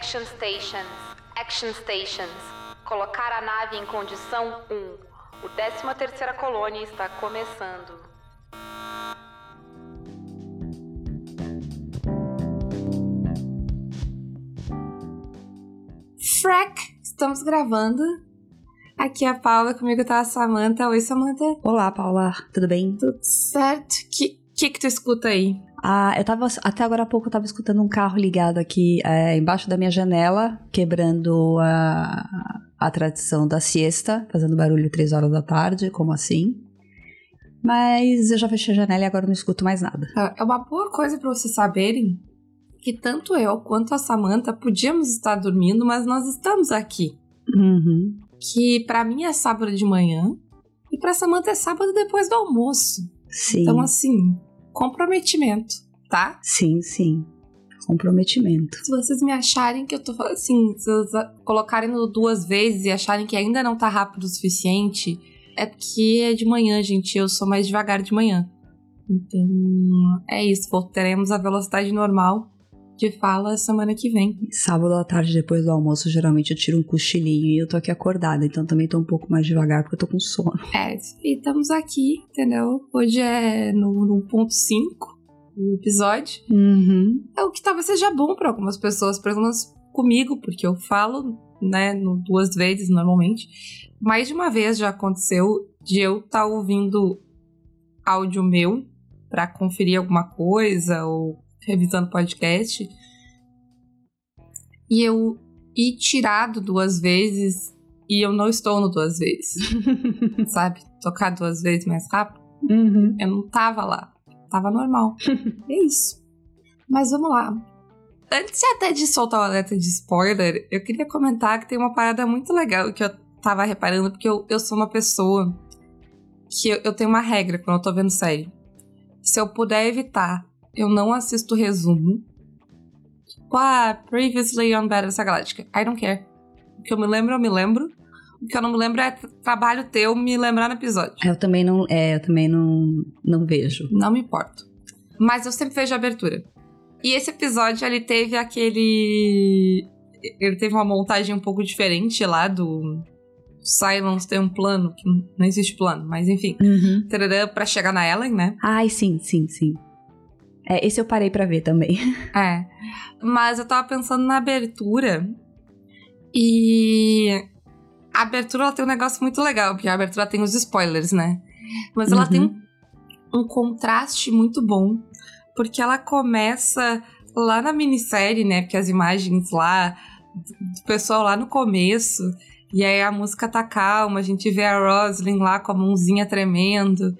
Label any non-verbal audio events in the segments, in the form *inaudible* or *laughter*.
Action Stations. Action Stations. Colocar a nave em condição 1. O 13 terceira colônia está começando. Frack, estamos gravando. Aqui é a Paula, comigo tá a Samantha. Oi, Samantha. Olá, Paula. Tudo bem? Tudo certo? Que que, que tu escuta aí? Ah, eu tava. Até agora há pouco eu tava escutando um carro ligado aqui é, embaixo da minha janela, quebrando a, a tradição da siesta, fazendo barulho três horas da tarde, como assim? Mas eu já fechei a janela e agora não escuto mais nada. É uma boa coisa para vocês saberem que tanto eu quanto a Samantha podíamos estar dormindo, mas nós estamos aqui. Uhum. Que para mim é sábado de manhã e para Samantha é sábado depois do almoço. Sim. Então assim, comprometimento, tá? Sim, sim. Comprometimento. Se vocês me acharem que eu tô assim, se vocês colocarem duas vezes e acharem que ainda não tá rápido o suficiente, é porque é de manhã, gente. Eu sou mais devagar de manhã. Então, é isso. Voltaremos à velocidade normal de fala semana que vem. Sábado à tarde, depois do almoço, geralmente eu tiro um cochilinho e eu tô aqui acordada. Então também tô um pouco mais devagar porque eu tô com sono. É, e estamos aqui, entendeu? Hoje é no, no ponto 5 do episódio. Uhum. É o que talvez seja bom para algumas pessoas, por exemplo, comigo, porque eu falo, né, duas vezes normalmente. Mais de uma vez já aconteceu de eu estar tá ouvindo áudio meu para conferir alguma coisa ou revisando podcast. E eu ir tirado duas vezes e eu não estou no duas vezes. *laughs* Sabe? Tocar duas vezes mais rápido. Uhum. Eu não tava lá. Tava normal. *laughs* é isso. Mas vamos lá. Antes até de soltar o alerta de spoiler, eu queria comentar que tem uma parada muito legal que eu tava reparando, porque eu, eu sou uma pessoa que eu, eu tenho uma regra quando eu tô vendo série. Se eu puder evitar eu não assisto resumo. Ah, previously on Battlestar Galactica. I don't care. O que eu me lembro, eu me lembro. O que eu não me lembro é trabalho teu me lembrar no episódio. Eu também não, é, eu também não, não vejo. Não me importo. Mas eu sempre vejo a abertura. E esse episódio, ele teve aquele... Ele teve uma montagem um pouco diferente lá do... Silence tem um plano, que não existe plano, mas enfim. Uhum. Pra chegar na Ellen, né? Ai, sim, sim, sim. É, esse eu parei para ver também. *laughs* É. Mas eu tava pensando na abertura. E a abertura ela tem um negócio muito legal, porque a abertura tem os spoilers, né? Mas ela uhum. tem um, um contraste muito bom, porque ela começa lá na minissérie, né? Porque as imagens lá do pessoal lá no começo e aí a música tá calma, a gente vê a Roslyn lá com a mãozinha tremendo.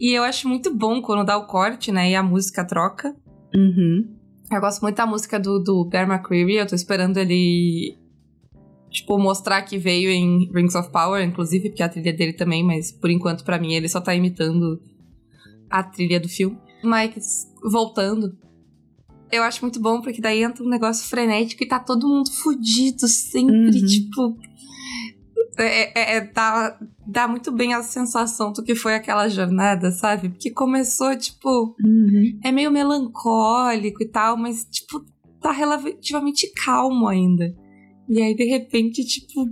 E eu acho muito bom quando dá o corte, né? E a música troca. Uhum. Eu gosto muito da música do, do Bear McCreary, eu tô esperando ele, tipo, mostrar que veio em Rings of Power, inclusive, porque é a trilha dele também, mas por enquanto, para mim, ele só tá imitando a trilha do filme. Mas, voltando, eu acho muito bom, porque daí entra um negócio frenético e tá todo mundo fudido sempre, uhum. tipo. É, é, é, dá, dá muito bem a sensação do que foi aquela jornada, sabe? Porque começou, tipo. Uhum. É meio melancólico e tal, mas, tipo, tá relativamente calmo ainda. E aí, de repente, tipo.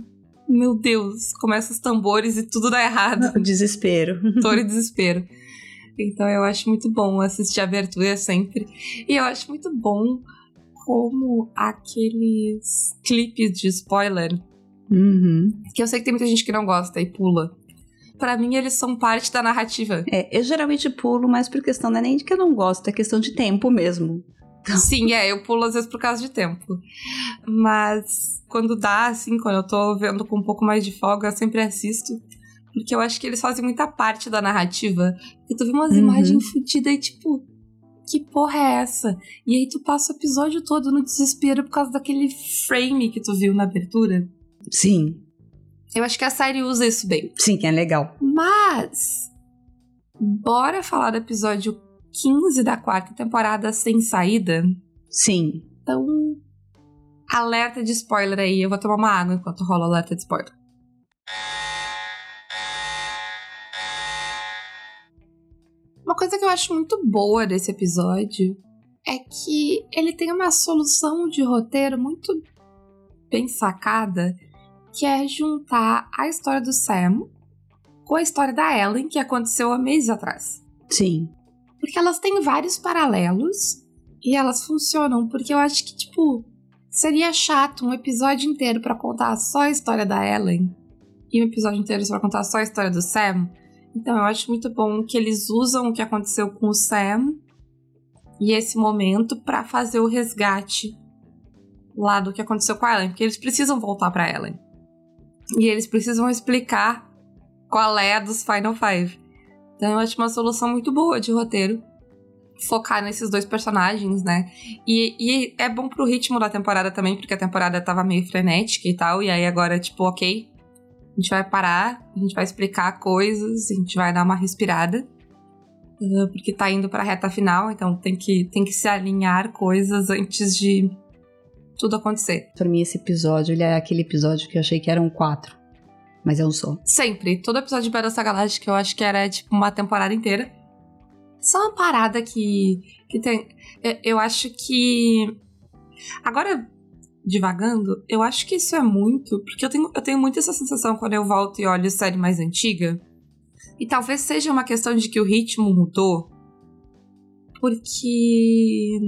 Meu Deus, começa os tambores e tudo dá errado. *laughs* Desespero. Dor e desespero. Então eu acho muito bom assistir a abertura sempre. E eu acho muito bom como aqueles clipes de spoiler. Uhum. Que eu sei que tem muita gente que não gosta e pula. Para mim, eles são parte da narrativa. É, eu geralmente pulo, mas por questão não é nem de que eu não gosto, é questão de tempo mesmo. Então... Sim, é, eu pulo às vezes por causa de tempo. Mas quando dá, assim, quando eu tô vendo com um pouco mais de folga, eu sempre assisto. Porque eu acho que eles fazem muita parte da narrativa. Porque tu vê umas uhum. imagens fodidas e tipo, que porra é essa? E aí tu passa o episódio todo no desespero por causa daquele frame que tu viu na abertura. Sim. Eu acho que a série usa isso bem. Sim, que é legal. Mas. Bora falar do episódio 15 da quarta temporada sem saída? Sim. Então. Alerta de spoiler aí. Eu vou tomar uma água enquanto rola o alerta de spoiler. Uma coisa que eu acho muito boa desse episódio é que ele tem uma solução de roteiro muito bem sacada, que é juntar a história do Sam com a história da Ellen, que aconteceu há meses atrás. Sim. Porque elas têm vários paralelos e elas funcionam, porque eu acho que, tipo, seria chato um episódio inteiro para contar só a história da Ellen e um episódio inteiro para contar só a história do Sam. Então eu acho muito bom que eles usam o que aconteceu com o Sam e esse momento para fazer o resgate lá do que aconteceu com a Ellen, porque eles precisam voltar para Ellen. E eles precisam explicar qual é a dos Final Five. Então eu acho uma solução muito boa de roteiro focar nesses dois personagens, né? E, e, é bom pro ritmo da temporada também, porque a temporada tava meio frenética e tal, e aí agora, tipo, ok, a gente vai parar, a gente vai explicar coisas, a gente vai dar uma respirada, uh, porque tá indo pra reta final, então tem que, tem que se alinhar coisas antes de tudo acontecer. Pra mim, esse episódio, ele é aquele episódio que eu achei que eram quatro. Mas é um só. Sempre. Todo episódio de Battlestar Galactica eu acho que era, tipo, uma temporada inteira. Só uma parada que, que tem. Eu acho que. Agora, divagando, eu acho que isso é muito. Porque eu tenho, eu tenho muito essa sensação quando eu volto e olho série mais antiga. E talvez seja uma questão de que o ritmo mudou. Porque.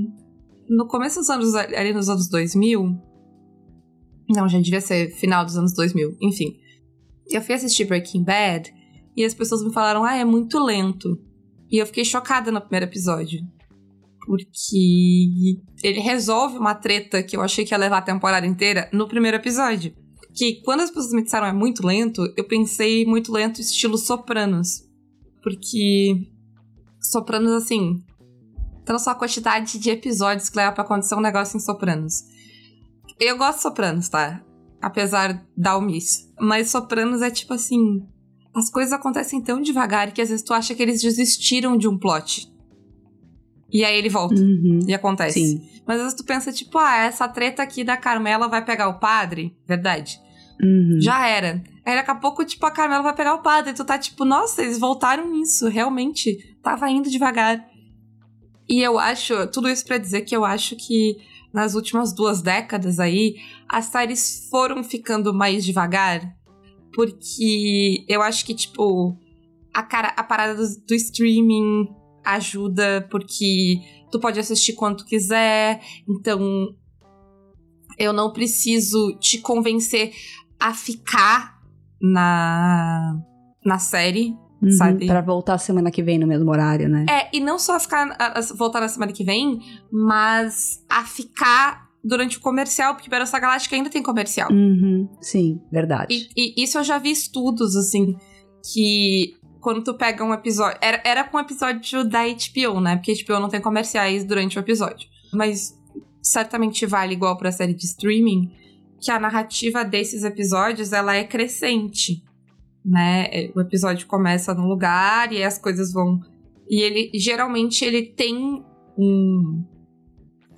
No começo dos anos. Ali nos anos 2000. Não, já devia ser final dos anos 2000. Enfim. Eu fui assistir Breaking Bad. E as pessoas me falaram: ah, é muito lento. E eu fiquei chocada no primeiro episódio. Porque ele resolve uma treta que eu achei que ia levar a temporada inteira no primeiro episódio. Que quando as pessoas me disseram é muito lento, eu pensei muito lento, estilo Sopranos. Porque Sopranos, assim. Então, só a quantidade de episódios que leva pra acontecer um negócio em Sopranos. Eu gosto de Sopranos, tá? Apesar da omissa. Mas Sopranos é tipo assim as coisas acontecem tão devagar que às vezes tu acha que eles desistiram de um plot. E aí ele volta. Uhum. E acontece. Sim. Mas às vezes tu pensa, tipo, ah, essa treta aqui da Carmela vai pegar o padre. Verdade. Uhum. Já era. Aí daqui a pouco, tipo, a Carmela vai pegar o padre. E tu tá tipo, nossa, eles voltaram nisso. Realmente. Tava indo devagar. E eu acho, tudo isso para dizer que eu acho que nas últimas duas décadas aí, as séries foram ficando mais devagar porque eu acho que, tipo, a, cara, a parada do, do streaming ajuda, porque tu pode assistir quando quiser, então eu não preciso te convencer a ficar na, na série, uhum, sabe? Pra voltar semana que vem no mesmo horário, né? É, e não só a ficar a, a voltar na semana que vem, mas a ficar durante o comercial, porque Battlestar Galáctica ainda tem comercial. Uhum, sim, verdade. E, e, isso eu já vi estudos, assim, que quando tu pega um episódio. Era, era com um episódio da HBO, né? Porque HBO não tem comerciais durante o episódio. Mas certamente vale igual pra série de streaming, que a narrativa desses episódios ela é crescente. Né? O episódio começa num lugar e as coisas vão. E ele geralmente ele tem um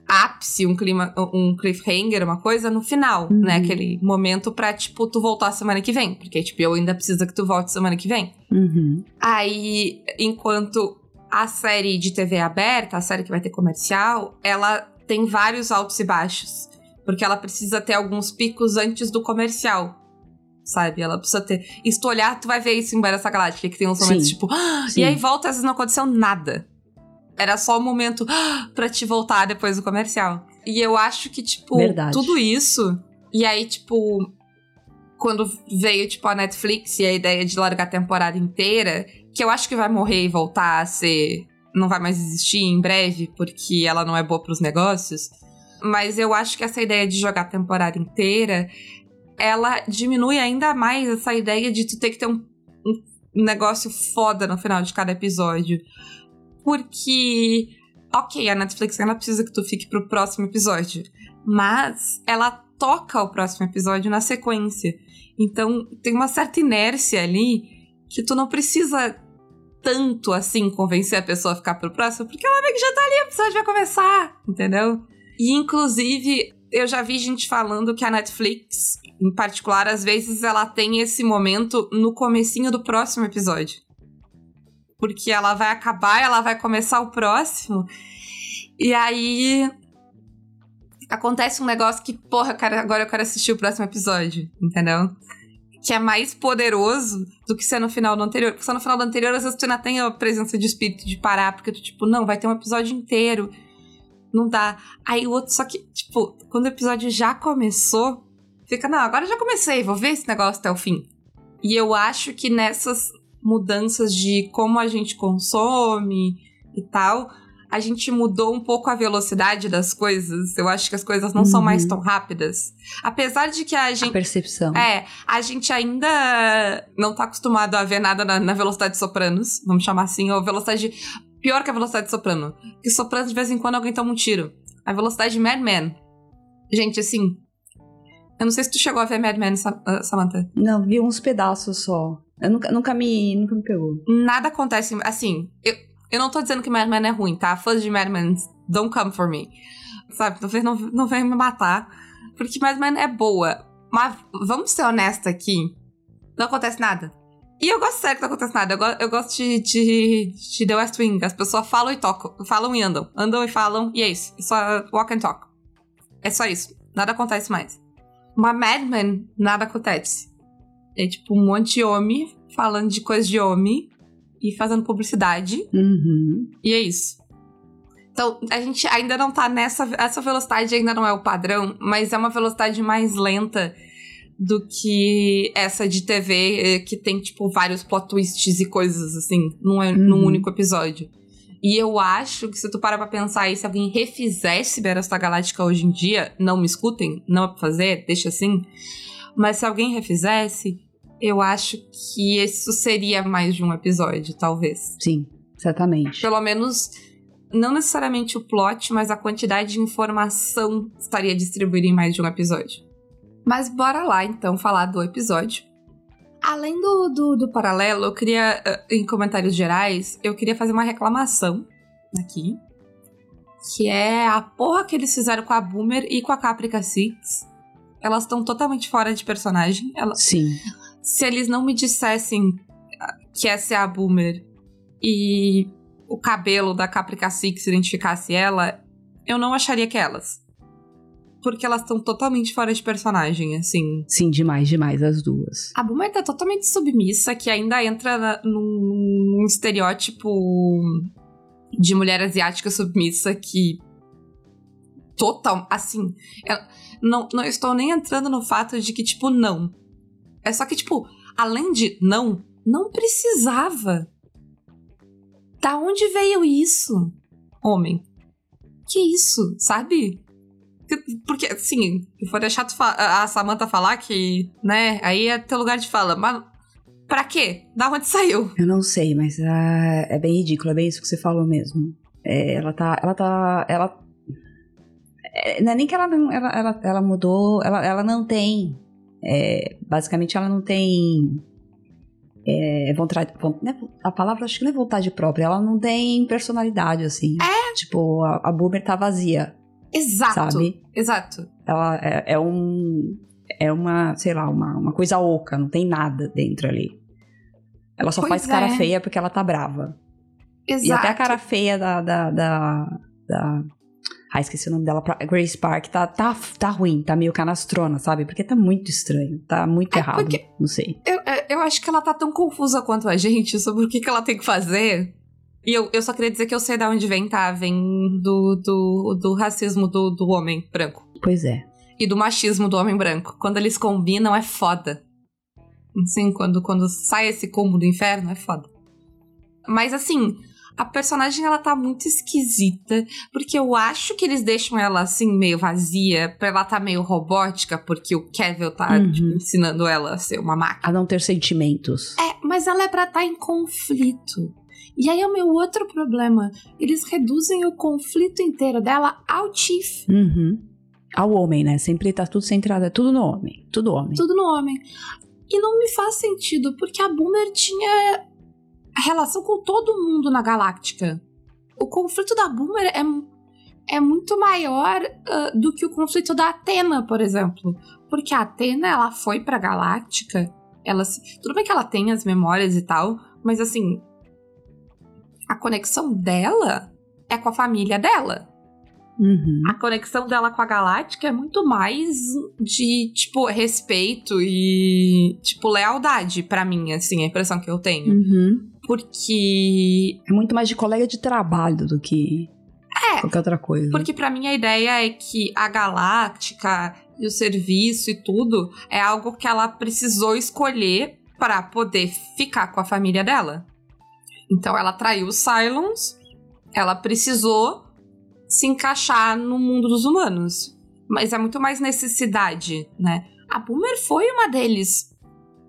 ápice, um clima, um cliffhanger, uma coisa no final, uhum. né? Aquele momento pra, tipo, tu voltar semana que vem. Porque, tipo, eu ainda precisa que tu volte semana que vem. Uhum. Aí, enquanto a série de TV aberta, a série que vai ter comercial, ela tem vários altos e baixos. Porque ela precisa ter alguns picos antes do comercial. Sabe? Ela precisa ter. E se tu olhar, tu vai ver isso em Battlestar Galactica, que tem uns momentos Sim. tipo. Ah! E aí volta, às vezes não aconteceu nada. Era só o momento para te voltar depois do comercial. E eu acho que, tipo, Verdade. tudo isso. E aí, tipo, quando veio, tipo, a Netflix e a ideia de largar a temporada inteira, que eu acho que vai morrer e voltar a ser. Não vai mais existir em breve, porque ela não é boa pros negócios. Mas eu acho que essa ideia de jogar a temporada inteira, ela diminui ainda mais essa ideia de tu ter que ter um, um negócio foda no final de cada episódio. Porque, ok, a Netflix ainda precisa que tu fique pro próximo episódio, mas ela toca o próximo episódio na sequência. Então tem uma certa inércia ali que tu não precisa tanto assim convencer a pessoa a ficar pro próximo, porque ela vê que já tá ali, o episódio vai começar, entendeu? E inclusive, eu já vi gente falando que a Netflix, em particular, às vezes ela tem esse momento no comecinho do próximo episódio porque ela vai acabar, ela vai começar o próximo. E aí. Acontece um negócio que, porra, cara, agora eu quero assistir o próximo episódio, entendeu? Que é mais poderoso do que ser no final do anterior. Porque só no final do anterior, às vezes tu ainda tem a presença de espírito de parar, porque tu, tipo, não, vai ter um episódio inteiro. Não dá. Aí o outro, só que, tipo, quando o episódio já começou, fica, não, agora já comecei, vou ver esse negócio até o fim. E eu acho que nessas mudanças de como a gente consome e tal, a gente mudou um pouco a velocidade das coisas. Eu acho que as coisas não uhum. são mais uhum. tão rápidas. Apesar de que a gente. A percepção. É, a gente ainda não tá acostumado a ver nada na, na velocidade de sopranos, vamos chamar assim, ou velocidade. Pior que a velocidade de soprano. Porque soprano, de vez em quando, alguém toma um tiro. A velocidade de Mad Men. Gente, assim. Eu não sei se tu chegou a ver Mad Men, Samantha. Não, vi uns pedaços só. Eu nunca, nunca, me, nunca me pegou. Nada acontece. Assim, eu, eu não tô dizendo que Mad Men é ruim, tá? Fãs de Mad Men, don't come for me. Sabe? Não não, vem me matar. Porque Mad Men é boa. Mas vamos ser honestos aqui. Não acontece nada. E eu gosto sério que não acontece nada. Eu, go eu gosto de, de, de, The West Wing. As pessoas falam e tocam. Falam e andam. Andam e falam. E é isso. É só walk and talk. É só isso. Nada acontece mais. Uma Mad Men, nada acontece. É tipo um monte de homem falando de coisa de homem e fazendo publicidade. Uhum. E é isso. Então, a gente ainda não tá nessa. Essa velocidade ainda não é o padrão, mas é uma velocidade mais lenta do que essa de TV eh, que tem, tipo, vários plot twists e coisas assim, num, uhum. num único episódio. E eu acho que se tu parar pra pensar aí, se alguém refizesse Battlestar Galáctica hoje em dia, não me escutem, não é pra fazer, deixa assim. Mas se alguém refizesse, eu acho que isso seria mais de um episódio, talvez. Sim, certamente. Pelo menos, não necessariamente o plot, mas a quantidade de informação estaria distribuída em mais de um episódio. Mas bora lá, então, falar do episódio. Além do, do, do paralelo, eu queria, eh, em comentários gerais, eu queria fazer uma reclamação aqui. Que é a porra que eles fizeram com a Boomer e com a Caprica Six. Elas estão totalmente fora de personagem. Ela... Sim se eles não me dissessem que essa é a Boomer e o cabelo da Caprica Six identificasse ela, eu não acharia que é elas. Porque elas estão totalmente fora de personagem, assim. Sim, demais, demais, as duas. A Boomer tá totalmente submissa, que ainda entra na, num, num estereótipo de mulher asiática submissa que. Total. Assim. não, não estou nem entrando no fato de que, tipo, não. É só que, tipo, além de não, não precisava. Da onde veio isso, homem? Que isso, sabe? Porque, assim, for deixar a Samantha falar que, né, aí é teu lugar de fala, mas pra quê? Da onde saiu? Eu não sei, mas uh, é bem ridículo, é bem isso que você falou mesmo. É, ela tá, ela tá, ela... É, não é nem que ela não, ela, ela, ela mudou, ela, ela não tem é, basicamente, ela não tem é, vontade. Né, a palavra acho que não é vontade própria, ela não tem personalidade, assim. É. Tipo, a, a Boomer tá vazia. Exato. Sabe? Exato. Ela é, é um. É uma, sei lá, uma, uma coisa oca, não tem nada dentro ali. Ela só pois faz cara é. feia porque ela tá brava. Exato. E até a cara feia da, da, da, da Ai, esqueci o nome dela. Grace Park. Tá, tá, tá ruim, tá meio canastrona, sabe? Porque tá muito estranho. Tá muito é errado. Não sei. Eu, é, eu acho que ela tá tão confusa quanto a gente sobre o que, que ela tem que fazer. E eu, eu só queria dizer que eu sei de onde vem, tá? Vem do, do, do racismo do, do homem branco. Pois é. E do machismo do homem branco. Quando eles combinam, é foda. Assim, quando, quando sai esse combo do inferno, é foda. Mas assim, a personagem ela tá muito esquisita, porque eu acho que eles deixam ela assim meio vazia, pra ela tá meio robótica, porque o Kevin tá uhum. tipo, ensinando ela a ser uma máquina. A não ter sentimentos. É, mas ela é pra estar tá em conflito. E aí é o meu outro problema. Eles reduzem o conflito inteiro dela ao Chief. Uhum. Ao homem, né? Sempre tá tudo centrado, é tudo no homem. Tudo homem. Tudo no homem. E não me faz sentido, porque a Boomer tinha a relação com todo mundo na Galáctica. O conflito da Boomer é, é muito maior uh, do que o conflito da Atena, por exemplo. Porque a Atena, ela foi pra Galáctica, ela tudo bem que ela tem as memórias e tal, mas assim, a conexão dela é com a família dela. Uhum. A conexão dela com a Galáctica é muito mais de, tipo, respeito e, tipo, lealdade para mim, assim, a impressão que eu tenho. Uhum. Porque. É muito mais de colega de trabalho do que é, qualquer outra coisa. Porque para mim a ideia é que a Galáctica e o serviço e tudo é algo que ela precisou escolher para poder ficar com a família dela. Então ela traiu os Cylons, ela precisou se encaixar no mundo dos humanos. Mas é muito mais necessidade, né? A Boomer foi uma deles.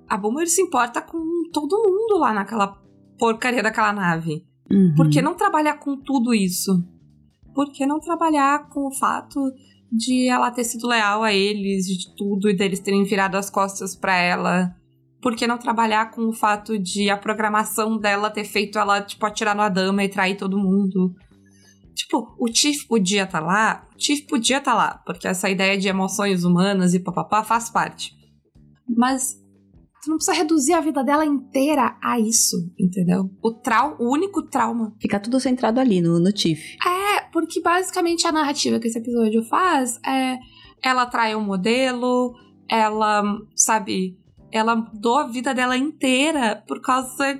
A Boomer se importa com todo mundo lá naquela porcaria daquela nave. Uhum. Por que não trabalhar com tudo isso? Por que não trabalhar com o fato de ela ter sido leal a eles, de tudo, e deles terem virado as costas para ela? Por que não trabalhar com o fato de a programação dela ter feito ela, tipo, atirar no Adama e trair todo mundo? Tipo, o Tiff podia estar tá lá, o Tiff podia estar tá lá, porque essa ideia de emoções humanas e papapá faz parte. Mas tu não precisa reduzir a vida dela inteira a isso, entendeu? O trau, o único trauma. Fica tudo centrado ali no, no Tiff. É, porque basicamente a narrativa que esse episódio faz é ela trai um modelo, ela, sabe, ela mudou a vida dela inteira por causa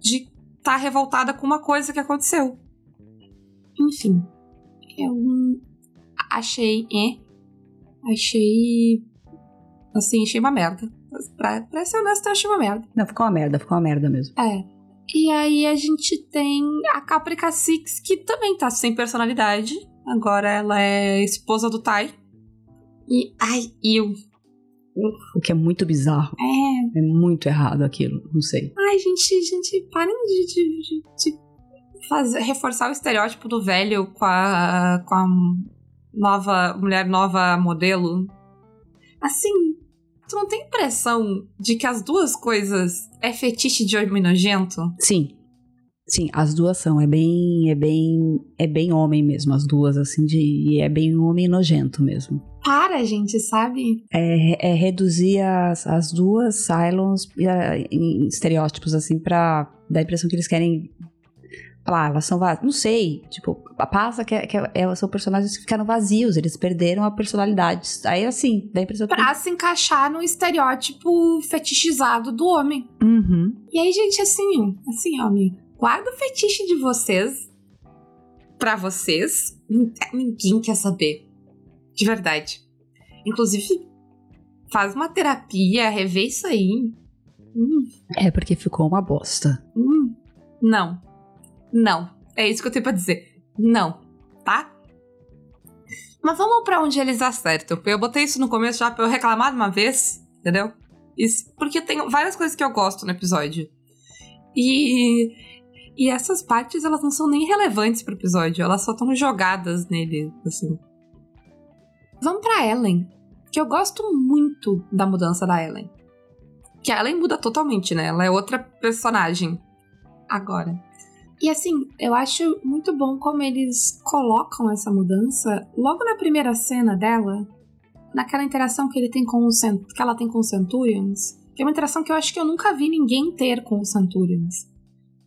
de estar tá revoltada com uma coisa que aconteceu. Enfim, eu achei, é, achei, assim, achei uma merda. Pra, pra ser honesto, eu achei uma merda. Não, ficou uma merda, ficou uma merda mesmo. É. E aí a gente tem a Caprica Six, que também tá sem personalidade. Agora ela é esposa do Tai. E, ai, eu o que é muito bizarro. É. É muito errado aquilo, não sei. Ai, gente, gente, parem de, de, de, de fazer, reforçar o estereótipo do velho com a, com a nova mulher nova modelo. Assim, tu não tem impressão de que as duas coisas é fetiche de homem nojento? Sim. Sim, as duas são. É bem. É bem. É bem homem mesmo, as duas, assim, de. E é bem homem nojento mesmo. Para, gente, sabe? É, é reduzir as, as duas Cylons em estereótipos, assim, pra dar a impressão que eles querem. Falar, elas são vazias. Não sei. Tipo, passa que, que elas são personagens que ficaram vazios, eles perderam a personalidade. Aí, assim, dá a impressão pra que. se encaixar no estereótipo fetichizado do homem. Uhum. E aí, gente, assim, assim, homem guarda o fetiche de vocês para vocês. Ninguém quer saber. De verdade. Inclusive, faz uma terapia, revê isso aí. Hum. É porque ficou uma bosta. Hum. Não. Não. É isso que eu tenho pra dizer. Não. Tá? Mas vamos para onde eles acertam. Eu botei isso no começo já pra eu reclamar de uma vez, entendeu? Isso, porque tem várias coisas que eu gosto no episódio. E e essas partes, elas não são nem relevantes pro episódio, elas só estão jogadas nele, assim. Vamos pra Ellen, que eu gosto muito da mudança da Ellen. Que a Ellen muda totalmente, né? Ela é outra personagem agora. E assim, eu acho muito bom como eles colocam essa mudança logo na primeira cena dela, naquela interação que ele tem com o que ela tem com os Centurions, que é uma interação que eu acho que eu nunca vi ninguém ter com os Centurions.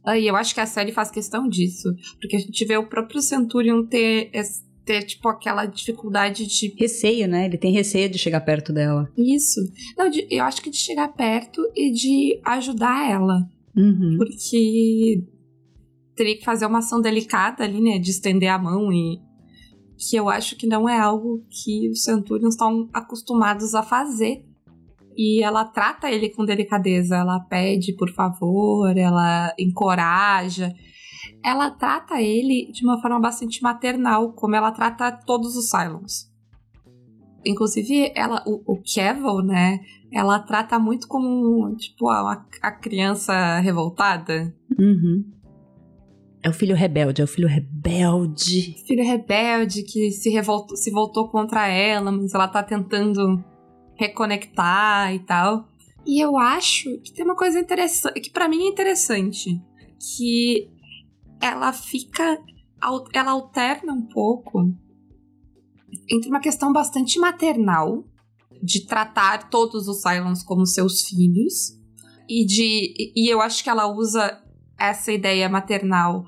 E eu acho que a série faz questão disso. Porque a gente vê o próprio Centurion ter, ter tipo, aquela dificuldade de. Receio, né? Ele tem receio de chegar perto dela. Isso. Não, de, eu acho que de chegar perto e de ajudar ela. Uhum. Porque teria que fazer uma ação delicada ali, né? De estender a mão e. Que eu acho que não é algo que os Centurions estão acostumados a fazer. E ela trata ele com delicadeza, ela pede por favor, ela encoraja. Ela trata ele de uma forma bastante maternal, como ela trata todos os Cylons. Inclusive, ela, o, o né? Ela trata muito como, tipo, a, a criança revoltada. Uhum. É o filho rebelde, é o filho rebelde. Filho rebelde que se revoltou, se voltou contra ela, mas ela tá tentando reconectar e tal. E eu acho que tem uma coisa interessante, que para mim é interessante, que ela fica, ela alterna um pouco entre uma questão bastante maternal, de tratar todos os Cylons como seus filhos, e de e eu acho que ela usa essa ideia maternal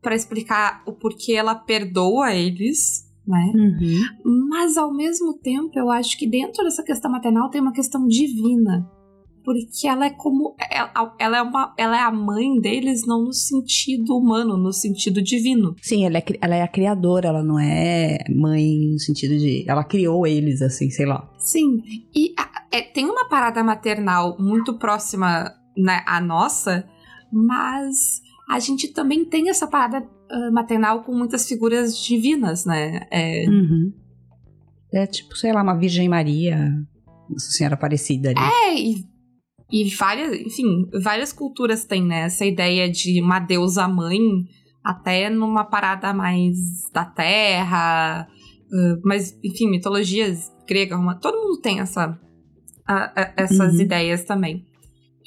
para explicar o porquê ela perdoa eles, né? Uhum. Mas ao mesmo tempo, eu acho que dentro dessa questão maternal tem uma questão divina. Porque ela é como. Ela, ela, é, uma, ela é a mãe deles, não no sentido humano, no sentido divino. Sim, ela é, ela é a criadora, ela não é mãe no sentido de. Ela criou eles, assim, sei lá. Sim. E a, é, tem uma parada maternal muito próxima né, à nossa, mas a gente também tem essa parada uh, maternal com muitas figuras divinas, né? É... Uhum. é tipo, sei lá, uma Virgem Maria, Nossa Senhora Aparecida ali. É, e e várias, enfim, várias culturas têm, né, essa ideia de uma deusa mãe, até numa parada mais da terra, uh, mas, enfim, mitologias gregas, uma, todo mundo tem essa, essas uhum. ideias também.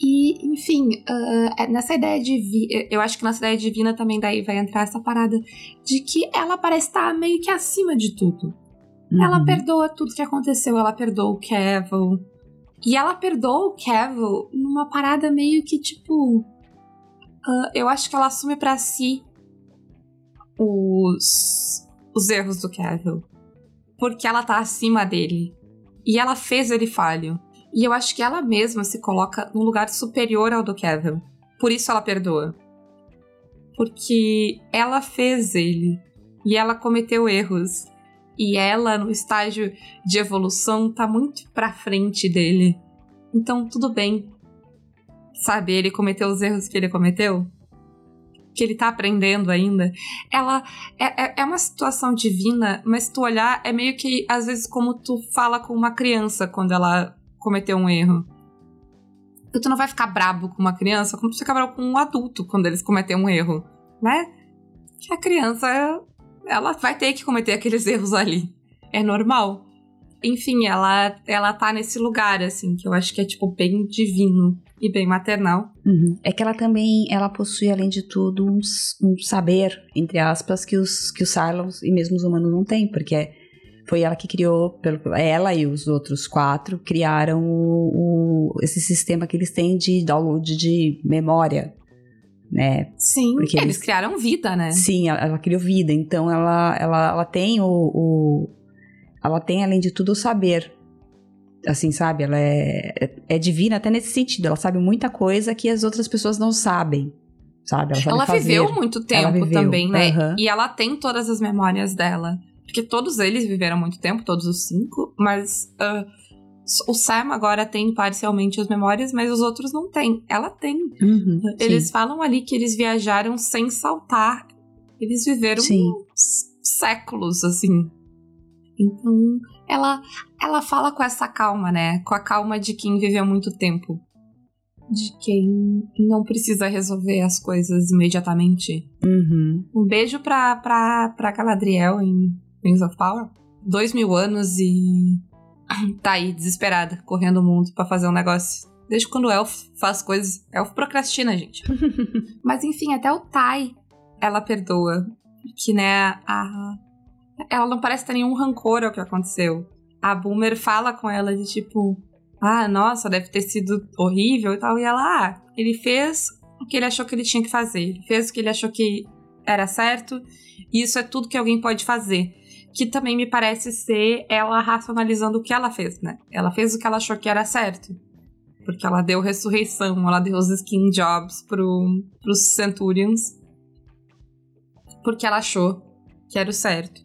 E, enfim, uh, nessa ideia de. Eu acho que nessa ideia divina também daí vai entrar essa parada de que ela parece estar meio que acima de tudo. Uhum. Ela perdoa tudo que aconteceu, ela perdoa o Kevin, e ela perdoa o Cavill numa parada meio que tipo. Uh, eu acho que ela assume para si os, os erros do Cavill. Porque ela tá acima dele. E ela fez ele falho. E eu acho que ela mesma se coloca num lugar superior ao do Cavill. Por isso ela perdoa. Porque ela fez ele. E ela cometeu erros e ela, no estágio de evolução, tá muito pra frente dele. Então, tudo bem. Sabe, ele cometeu os erros que ele cometeu. Que ele tá aprendendo ainda. Ela é, é, é uma situação divina, mas tu olhar, é meio que, às vezes, como tu fala com uma criança quando ela cometeu um erro. Porque tu não vai ficar brabo com uma criança como tu fica brabo com um adulto quando eles cometem um erro, né? Que a criança ela vai ter que cometer aqueles erros ali. É normal. Enfim, ela, ela tá nesse lugar, assim, que eu acho que é, tipo, bem divino e bem maternal. Uhum. É que ela também, ela possui, além de tudo, um, um, saber, entre aspas, que os, que os Cylons e mesmo os humanos não têm, porque foi ela que criou, ela e os outros quatro criaram o, o, esse sistema que eles têm de download de memória né? Sim, porque eles, eles criaram vida, né? Sim, ela, ela, criou vida, então ela, ela, ela tem o, o, Ela tem, além de tudo, o saber. Assim, sabe? Ela é, é, é divina até nesse sentido. Ela sabe muita coisa que as outras pessoas não sabem. Sabe? Ela, ela viveu muito tempo viveu. também, né? Uhum. E ela tem todas as memórias dela. Porque todos eles viveram muito tempo, todos os cinco, mas. Uh, o Sam agora tem parcialmente as memórias, mas os outros não têm. Ela tem. Uhum, eles sim. falam ali que eles viajaram sem saltar. Eles viveram séculos, assim. Então, ela, ela fala com essa calma, né? Com a calma de quem viveu muito tempo. De quem não precisa resolver as coisas imediatamente. Uhum. Um beijo pra, pra, pra Galadriel em Rings of Power. Dois mil anos e *laughs* tá aí, desesperada, correndo o mundo para fazer um negócio. Desde quando o Elf faz coisas. Elf procrastina, gente. *laughs* Mas enfim, até o Tai ela perdoa. Que, né, a. Ela não parece ter nenhum rancor ao que aconteceu. A Boomer fala com ela de tipo. Ah, nossa, deve ter sido horrível e tal. E ela, ah, ele fez o que ele achou que ele tinha que fazer. Ele fez o que ele achou que era certo. E isso é tudo que alguém pode fazer que também me parece ser ela racionalizando o que ela fez, né? Ela fez o que ela achou que era certo. Porque ela deu ressurreição, ela deu os skin jobs pro, pros Centurions. Porque ela achou que era o certo.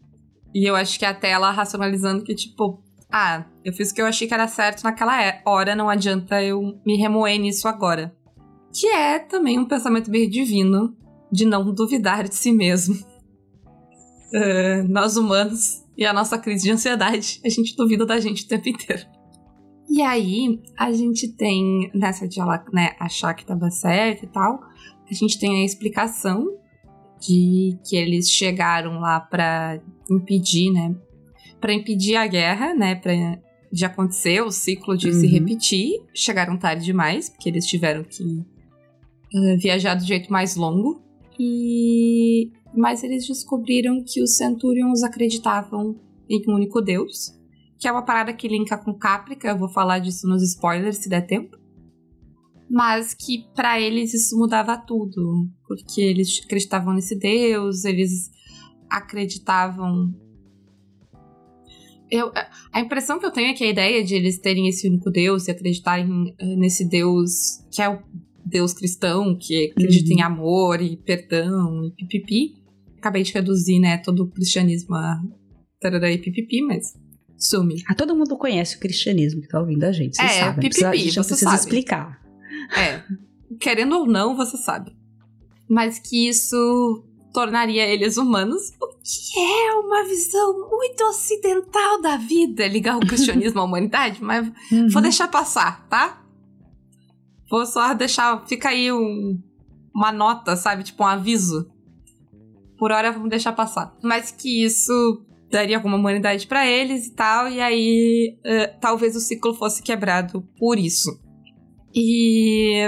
E eu acho que até ela racionalizando que, tipo, ah, eu fiz o que eu achei que era certo naquela é, hora, não adianta eu me remoer nisso agora. Que é também um pensamento meio divino de não duvidar de si mesmo. Uh, nós humanos e a nossa crise de ansiedade, a gente duvida da gente o tempo inteiro. E aí, a gente tem, nessa de ela né, achar que estava certo e tal, a gente tem a explicação de que eles chegaram lá para impedir, né? Para impedir a guerra, né? Pra, de acontecer, o ciclo de uhum. se repetir. Chegaram tarde demais, porque eles tiveram que uh, viajar do jeito mais longo. E mas eles descobriram que os Centurions acreditavam em um único Deus, que é uma parada que linka com Caprica, eu vou falar disso nos spoilers se der tempo. mas que para eles isso mudava tudo, porque eles acreditavam nesse Deus, eles acreditavam. Eu, a impressão que eu tenho é que a ideia de eles terem esse único Deus e acreditarem eh, nesse Deus que é o Deus cristão, que acredita uhum. em amor e perdão e pipipi. Acabei de reduzir, né, todo o cristianismo a tarará e pipipi, mas sume. Ah, todo mundo conhece o cristianismo que tá ouvindo a gente, vocês é, sabem. Pipipi, a gente não precisa sabe. explicar. É, querendo ou não, você sabe. Mas que isso tornaria eles humanos, o que é uma visão muito ocidental da vida, ligar o cristianismo à *laughs* humanidade, mas uhum. vou deixar passar, tá? Vou só deixar, fica aí um, uma nota, sabe? Tipo um aviso. Por hora vamos deixar passar. Mas que isso daria alguma humanidade para eles e tal, e aí uh, talvez o ciclo fosse quebrado por isso. E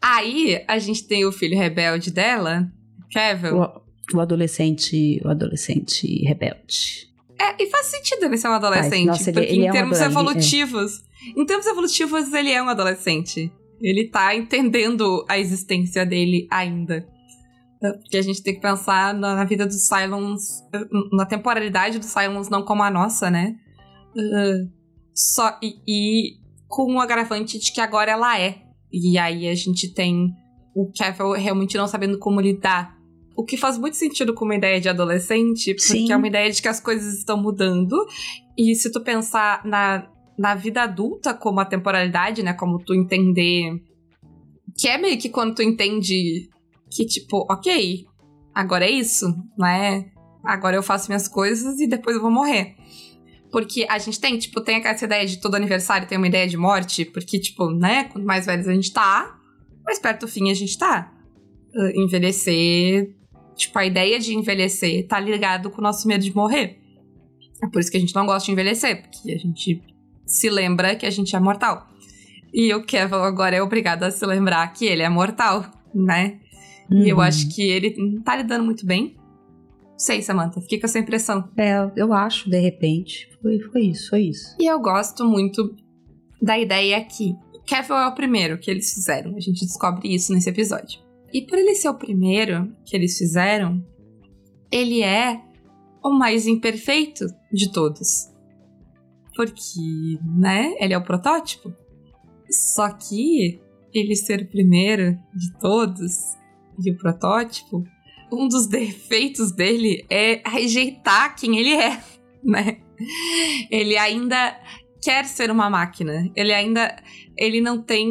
aí a gente tem o filho rebelde dela, Kevin. O, o adolescente, o adolescente rebelde. É, e faz sentido ele ser um adolescente, Nossa, porque ele, ele em é termos um evolutivos, é. em termos evolutivos ele é um adolescente. Ele tá entendendo a existência dele ainda. Porque a gente tem que pensar na, na vida dos Cylons, na temporalidade dos Cylons não como a nossa, né? Uh, só, e, e, com o agravante de que agora ela é. E aí a gente tem o Kevin realmente não sabendo como lidar. O que faz muito sentido com uma ideia de adolescente, porque Sim. é uma ideia de que as coisas estão mudando. E se tu pensar na, na vida adulta como a temporalidade, né? Como tu entender. Que é meio que quando tu entende que, tipo, ok, agora é isso, não é? Agora eu faço minhas coisas e depois eu vou morrer. Porque a gente tem, tipo, tem essa ideia de todo aniversário tem uma ideia de morte, porque, tipo, né, quanto mais velhos a gente tá, mais perto do fim a gente tá. Uh, envelhecer, tipo, a ideia de envelhecer tá ligado com o nosso medo de morrer. É por isso que a gente não gosta de envelhecer, porque a gente se lembra que a gente é mortal. E o Kevin agora é obrigado a se lembrar que ele é mortal, né? Uhum. E eu acho que ele não tá lidando muito bem. Não sei, Samantha, fiquei com essa impressão. É, eu acho, de repente. Foi, foi isso, foi isso. E eu gosto muito da ideia que Kevin é o primeiro que eles fizeram. A gente descobre isso nesse episódio. E por ele ser o primeiro que eles fizeram, ele é o mais imperfeito de todos. Porque, né, ele é o protótipo. Só que ele ser o primeiro de todos e o protótipo, um dos *laughs* defeitos dele é rejeitar quem ele é, né? Ele ainda quer ser uma máquina. Ele ainda ele não tem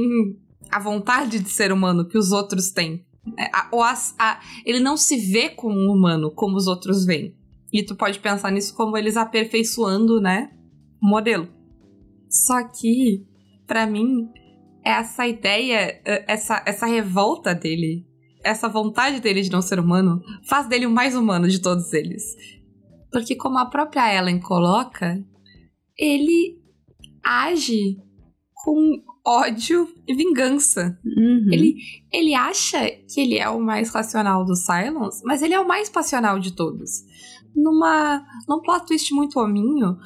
a vontade de ser humano que os outros têm. É, a, a, ele não se vê como um humano como os outros veem. E tu pode pensar nisso como eles aperfeiçoando, né, o modelo. Só que, para mim, essa ideia, essa, essa revolta dele essa vontade dele de não ser humano faz dele o mais humano de todos eles. Porque, como a própria Ellen coloca, ele age com ódio e vingança. Uhum. Ele, ele acha que ele é o mais racional dos Cylons, mas ele é o mais passional de todos. Numa, num plot twist muito hominho,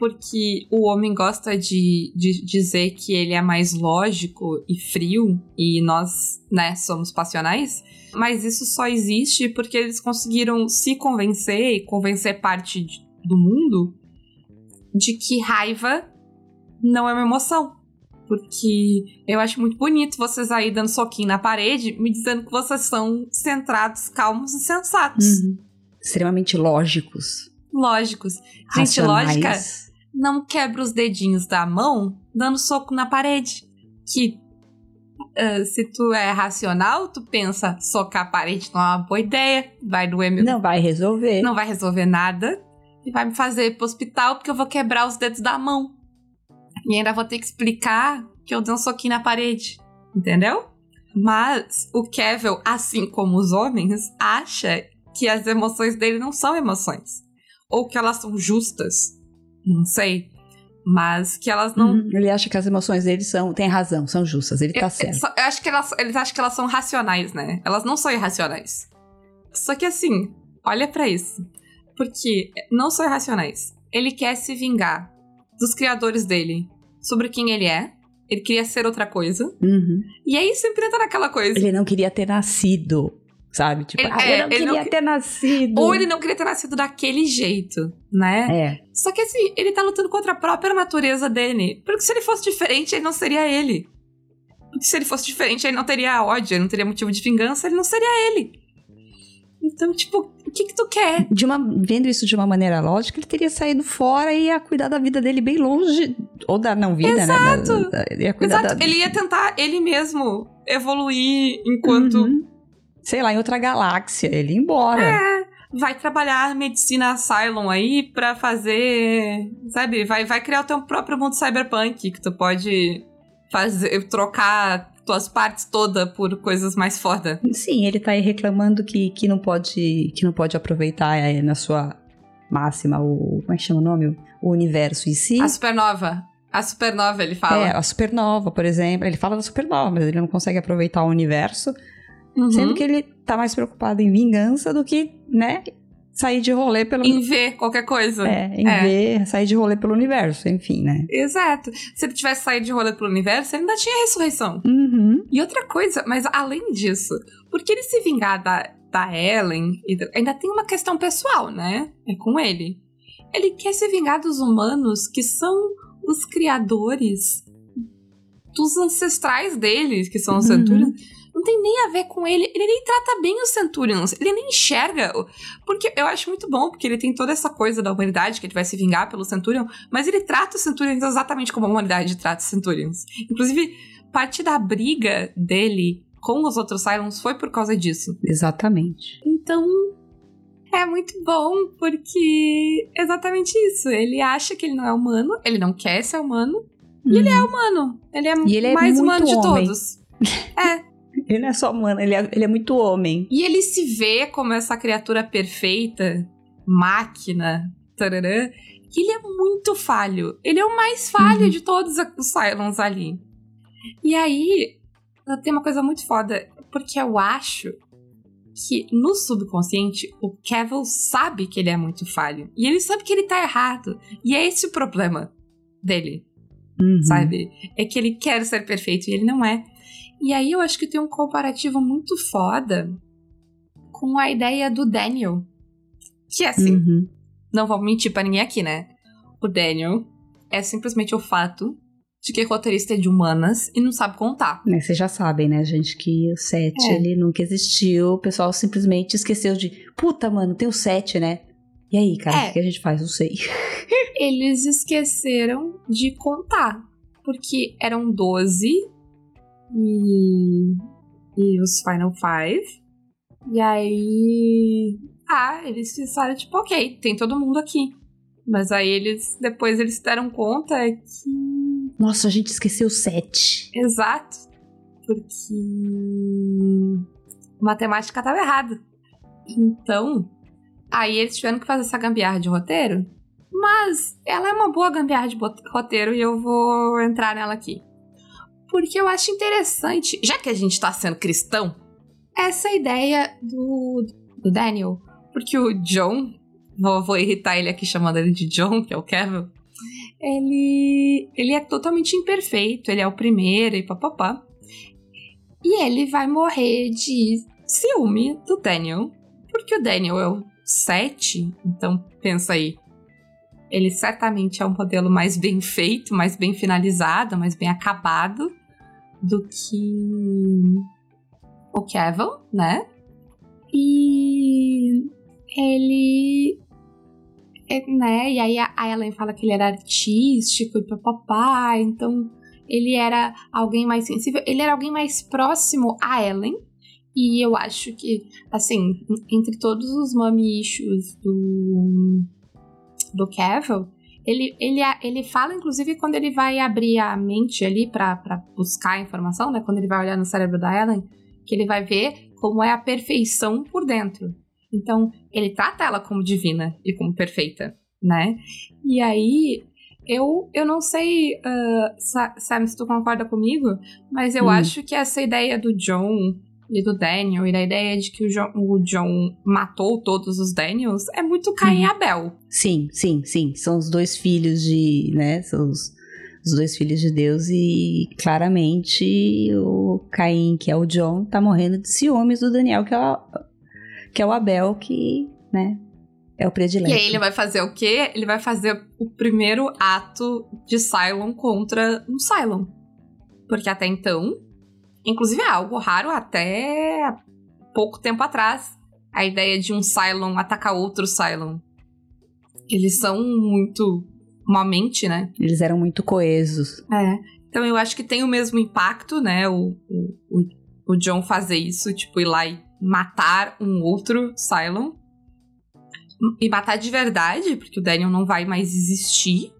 porque o homem gosta de, de dizer que ele é mais lógico e frio e nós, né, somos passionais. Mas isso só existe porque eles conseguiram se convencer e convencer parte de, do mundo de que raiva não é uma emoção. Porque eu acho muito bonito vocês aí dando soquinho na parede, me dizendo que vocês são centrados, calmos e sensatos. Uhum. Extremamente lógicos. Lógicos. Gente, lógica não quebra os dedinhos da mão dando soco na parede. Que uh, se tu é racional, tu pensa socar a parede não é uma boa ideia, vai doer meu. Não vai resolver. Não vai resolver nada. E vai me fazer ir pro hospital porque eu vou quebrar os dedos da mão. E ainda vou ter que explicar que eu dei um soquinho na parede. Entendeu? Mas o Kevin, assim como os homens, acha que as emoções dele não são emoções. Ou que elas são justas não sei. Mas que elas não. Uhum. Ele acha que as emoções dele são, têm razão, são justas, ele tá eu, certo. Eu, acho que elas, eles acham que elas são racionais, né? Elas não são irracionais. Só que assim, olha para isso. Porque não são irracionais. Ele quer se vingar dos criadores dele sobre quem ele é. Ele queria ser outra coisa. Uhum. E aí sempre entra naquela coisa. Ele não queria ter nascido, sabe? Tipo, Ele- ah, é, eu não não queria que- ter nascido. Ou ele não queria ter nascido daquele jeito, né? É, Só que assim, ele tá lutando contra a própria natureza dele. Porque se ele fosse diferente, ele não seria ele. Porque se ele fosse diferente, ele não teria ódio, ele não teria motivo de vingança, ele não seria ele. Então, tipo, o que que tu quer? de uma, vendo isso de uma maneira lógica, ele teria saído fora e ia cuidar da vida dele bem longe. Ou da não vida, né? Exato. Da- da- ele ia cuidar Exato, da, ele ia tentar ele mesmo evoluir enquanto Uhum. Sei lá, em outra galáxia. Ele ia embora. É, vai trabalhar medicina Asylum aí pra fazer, sabe, vai, vai criar o teu próprio mundo cyberpunk, que tu pode fazer, trocar tuas partes toda por coisas mais foda. Sim, ele tá aí reclamando que, que não pode que não pode aproveitar é, na sua máxima o como é que chama o nome? O universo em si. A supernova, a supernova ele fala. É, a supernova, por exemplo. Ele fala da supernova, mas ele não consegue aproveitar o universo, Uhum. sendo que ele tá mais preocupado em vingança do que, né, sair de rolê pelo Em ver qualquer coisa. é, em É. ver, sair de rolê pelo universo, enfim, né? Exato. Se ele tivesse saído de rolê pelo universo, ele ainda tinha ressurreição. Uhum. E outra coisa, mas além disso, porque ele se vingar da, da Ellen, da- ainda tem uma questão pessoal, né? É com ele. Ele quer se vingar dos humanos que são os criadores dos ancestrais deles, que são os Uhum. Centurions. Não tem nem a ver com ele. Ele nem trata bem os Centurions. Ele nem enxerga. Porque eu acho muito bom, porque ele tem toda essa coisa da humanidade, que ele vai se vingar pelo Centurion, mas ele trata os Centurions exatamente como a humanidade trata os Centurions. Inclusive, parte da briga dele com os outros Cylons foi por causa disso. Exatamente. Então, é muito bom, porque é exatamente isso. Ele acha que ele não é humano, ele não quer ser humano, e ele é humano. Ele é, ele é mais humano de homem. todos. *laughs* Ele não é só humano, ele é, ele é muito homem. E ele se vê como essa criatura perfeita, máquina, tararã, que ele é muito falho. Ele é o mais falho Uhum. de todos os Cylons ali. E aí, tem uma coisa muito foda, porque eu acho que no subconsciente o Cavill sabe que ele é muito falho. E ele sabe que ele tá errado. E é esse o problema dele Uhum. sabe? É que ele quer ser perfeito e ele não é. E aí eu acho que tem um comparativo muito foda com a ideia do Daniel. Que é assim, Uhum. não vou mentir pra ninguém aqui, né? O Daniel é simplesmente o fato de que roteirista é de humanas e não sabe contar. Né, Vocês já sabem, né, gente, que o 7 É. ele nunca existiu. O pessoal simplesmente esqueceu de. Puta, mano, tem o 7, né? E aí, cara, É. o que que a gente faz? Não sei. Eles esqueceram de contar. Porque eram 12 e, e os Final Five. E aí. Ah, eles pensaram, tipo, ok, tem todo mundo aqui. Mas aí eles. Depois eles se deram conta que. Nossa, a gente esqueceu o 7. Exato. Porque. A matemática estava errada. Então. Aí eles tiveram que fazer essa gambiarra de roteiro. Mas ela é uma boa gambiarra de roteiro e eu vou entrar nela aqui. Porque eu acho interessante, já que a gente tá sendo cristão, essa ideia do, do Daniel. Porque o John, vou, vou irritar ele aqui chamando ele de John, que é o Kevin, ele, ele é totalmente imperfeito, ele é o primeiro e papapá. E ele vai morrer de ciúme do Daniel, porque o Daniel é o 7, então pensa aí. Ele certamente é um modelo mais bem feito, mais bem finalizado, mais bem acabado do que o Kevin, né? E ele né? E aí a Ellen fala que ele era artístico e papapá, então ele era alguém mais sensível, ele era alguém mais próximo a Ellen. E eu acho que, assim, entre todos os issues do, do Cavill, ele, ele, ele fala, inclusive, quando ele vai abrir a mente ali pra buscar a informação, né? Quando ele vai olhar no cérebro da Ellen, que ele vai ver como é a perfeição por dentro. Então, ele trata ela como divina e como perfeita, né? E aí, eu, eu não sei, Sa- Sam, se tu concorda comigo, mas eu Hum. acho que essa ideia do John e do Daniel, e da ideia de que o John, o John matou todos os Daniels, é muito Caim e Abel. Sim, sim, sim. São os dois filhos de, né? São os os dois filhos de Deus e claramente o Caim, que é o John, tá morrendo de ciúmes do Daniel, que é o, que é o Abel, que, né, é o predileto. E aí ele vai fazer o quê? Ele vai fazer o primeiro ato de Cylon contra um Cylon. Porque até então, inclusive é algo raro até pouco tempo atrás, a ideia de um Cylon atacar outro Cylon. Eles são muito uma mente, né? Eles eram muito coesos. É. Então eu acho que tem o mesmo impacto, né? O, o, o John fazer isso, tipo, ir lá e matar um outro Cylon. E matar de verdade, porque o Daniel não vai mais existir.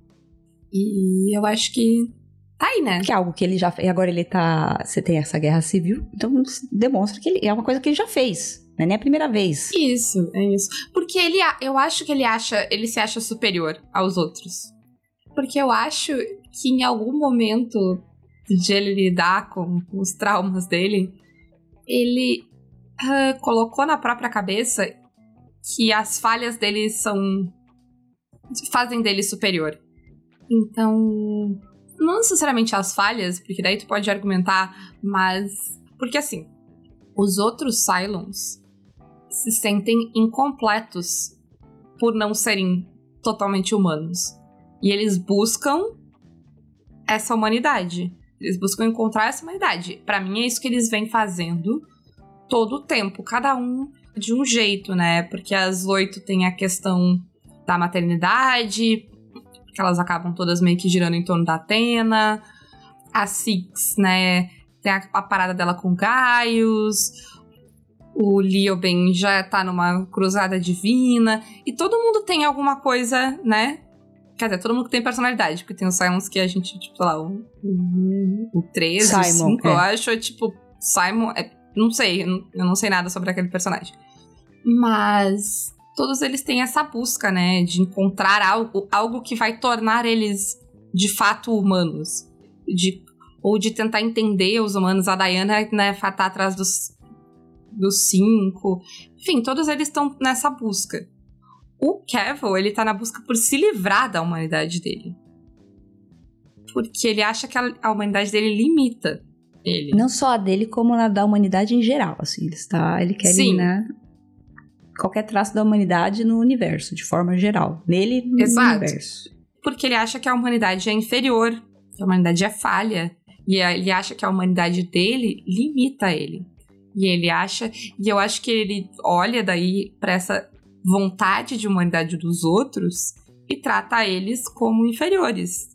E eu acho que tá aí, né? Que é algo que ele já fez. Agora ele tá. Você tem essa guerra civil, então demonstra que ele, é uma coisa que ele já fez. Não é nem a primeira vez. Isso, é isso. Porque ele, eu acho que ele acha, ele se acha superior aos outros. Porque eu acho que em algum momento de ele lidar com os traumas dele, ele uh, colocou na própria cabeça que as falhas dele são. fazem dele superior. Então. Não necessariamente as falhas, porque daí tu pode argumentar, mas. Porque assim, os outros Cylons se sentem incompletos por não serem totalmente humanos. E eles buscam essa humanidade. Eles buscam encontrar essa humanidade. Para mim é isso que eles vêm fazendo todo o tempo, cada um de um jeito, né? Porque as oito tem a questão da maternidade, que elas acabam todas meio que girando em torno da Atena. A Six, né? Tem a, a parada dela com Gaius o Lioben já tá numa cruzada divina, e todo mundo tem alguma coisa, né? Quer dizer, todo mundo tem personalidade, porque tem os Simons que a gente, tipo, sei lá, o, o, o 13, Simon, o 5, é. eu acho, é, tipo, Simon, é, não sei, eu não sei nada sobre aquele personagem. Mas todos eles têm essa busca, né, de encontrar algo, algo que vai tornar eles de fato humanos. De, ou de tentar entender os humanos. A Diana, né, tá atrás dos dos cinco. Enfim, todos eles estão nessa busca. O Cavill, ele tá na busca por se livrar da humanidade dele. Porque ele acha que a, a humanidade dele limita ele. Não só a dele, como na da humanidade em geral, assim. Ele, está, ele quer Sim. eliminar qualquer traço da humanidade no universo, de forma geral. Nele, no Exato. universo. Porque ele acha que a humanidade é inferior, que a humanidade é falha. E ele acha que a humanidade dele limita ele. E ele acha, e eu acho que ele olha daí para essa vontade de humanidade dos outros e trata eles como inferiores.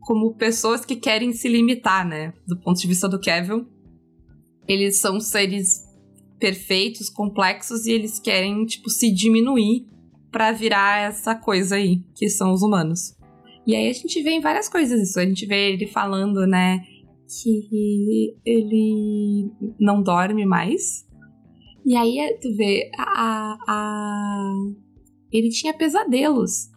Como pessoas que querem se limitar, né? Do ponto de vista do Kevin, eles são seres perfeitos, complexos e eles querem, tipo, se diminuir para virar essa coisa aí, que são os humanos. E aí a gente vê em várias coisas isso. A gente vê ele falando, né? que ele não dorme mais. E aí tu vê, a, a, ele tinha pesadelos.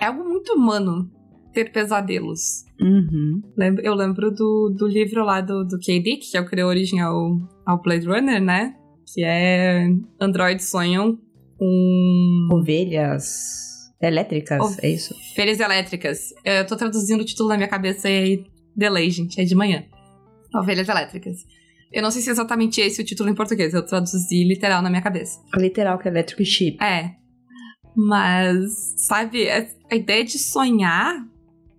É algo muito humano ter pesadelos. Uhum. Eu lembro do, do livro lá do, do K. Dick, que é o que deu origem ao, ao Blade Runner, né? Que é Androids sonham com. Ovelhas elétricas, é isso? Ovelhas elétricas. Eu tô traduzindo o título na minha cabeça e aí delay, gente, é de manhã. Ovelhas elétricas. Eu não sei se é exatamente esse o título em português, eu traduzi literal na minha cabeça. Literal, que é Electric Sheep. É. Mas, sabe, a ideia de sonhar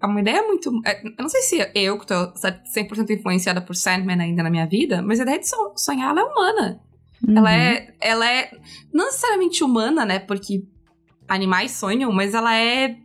é uma ideia muito. É, eu não sei se eu, que tô 100% influenciada por Sandman ainda na minha vida, mas a ideia de sonhar ela é humana. Uhum. Ela, é, ela é não necessariamente humana, né? Porque animais sonham, mas ela é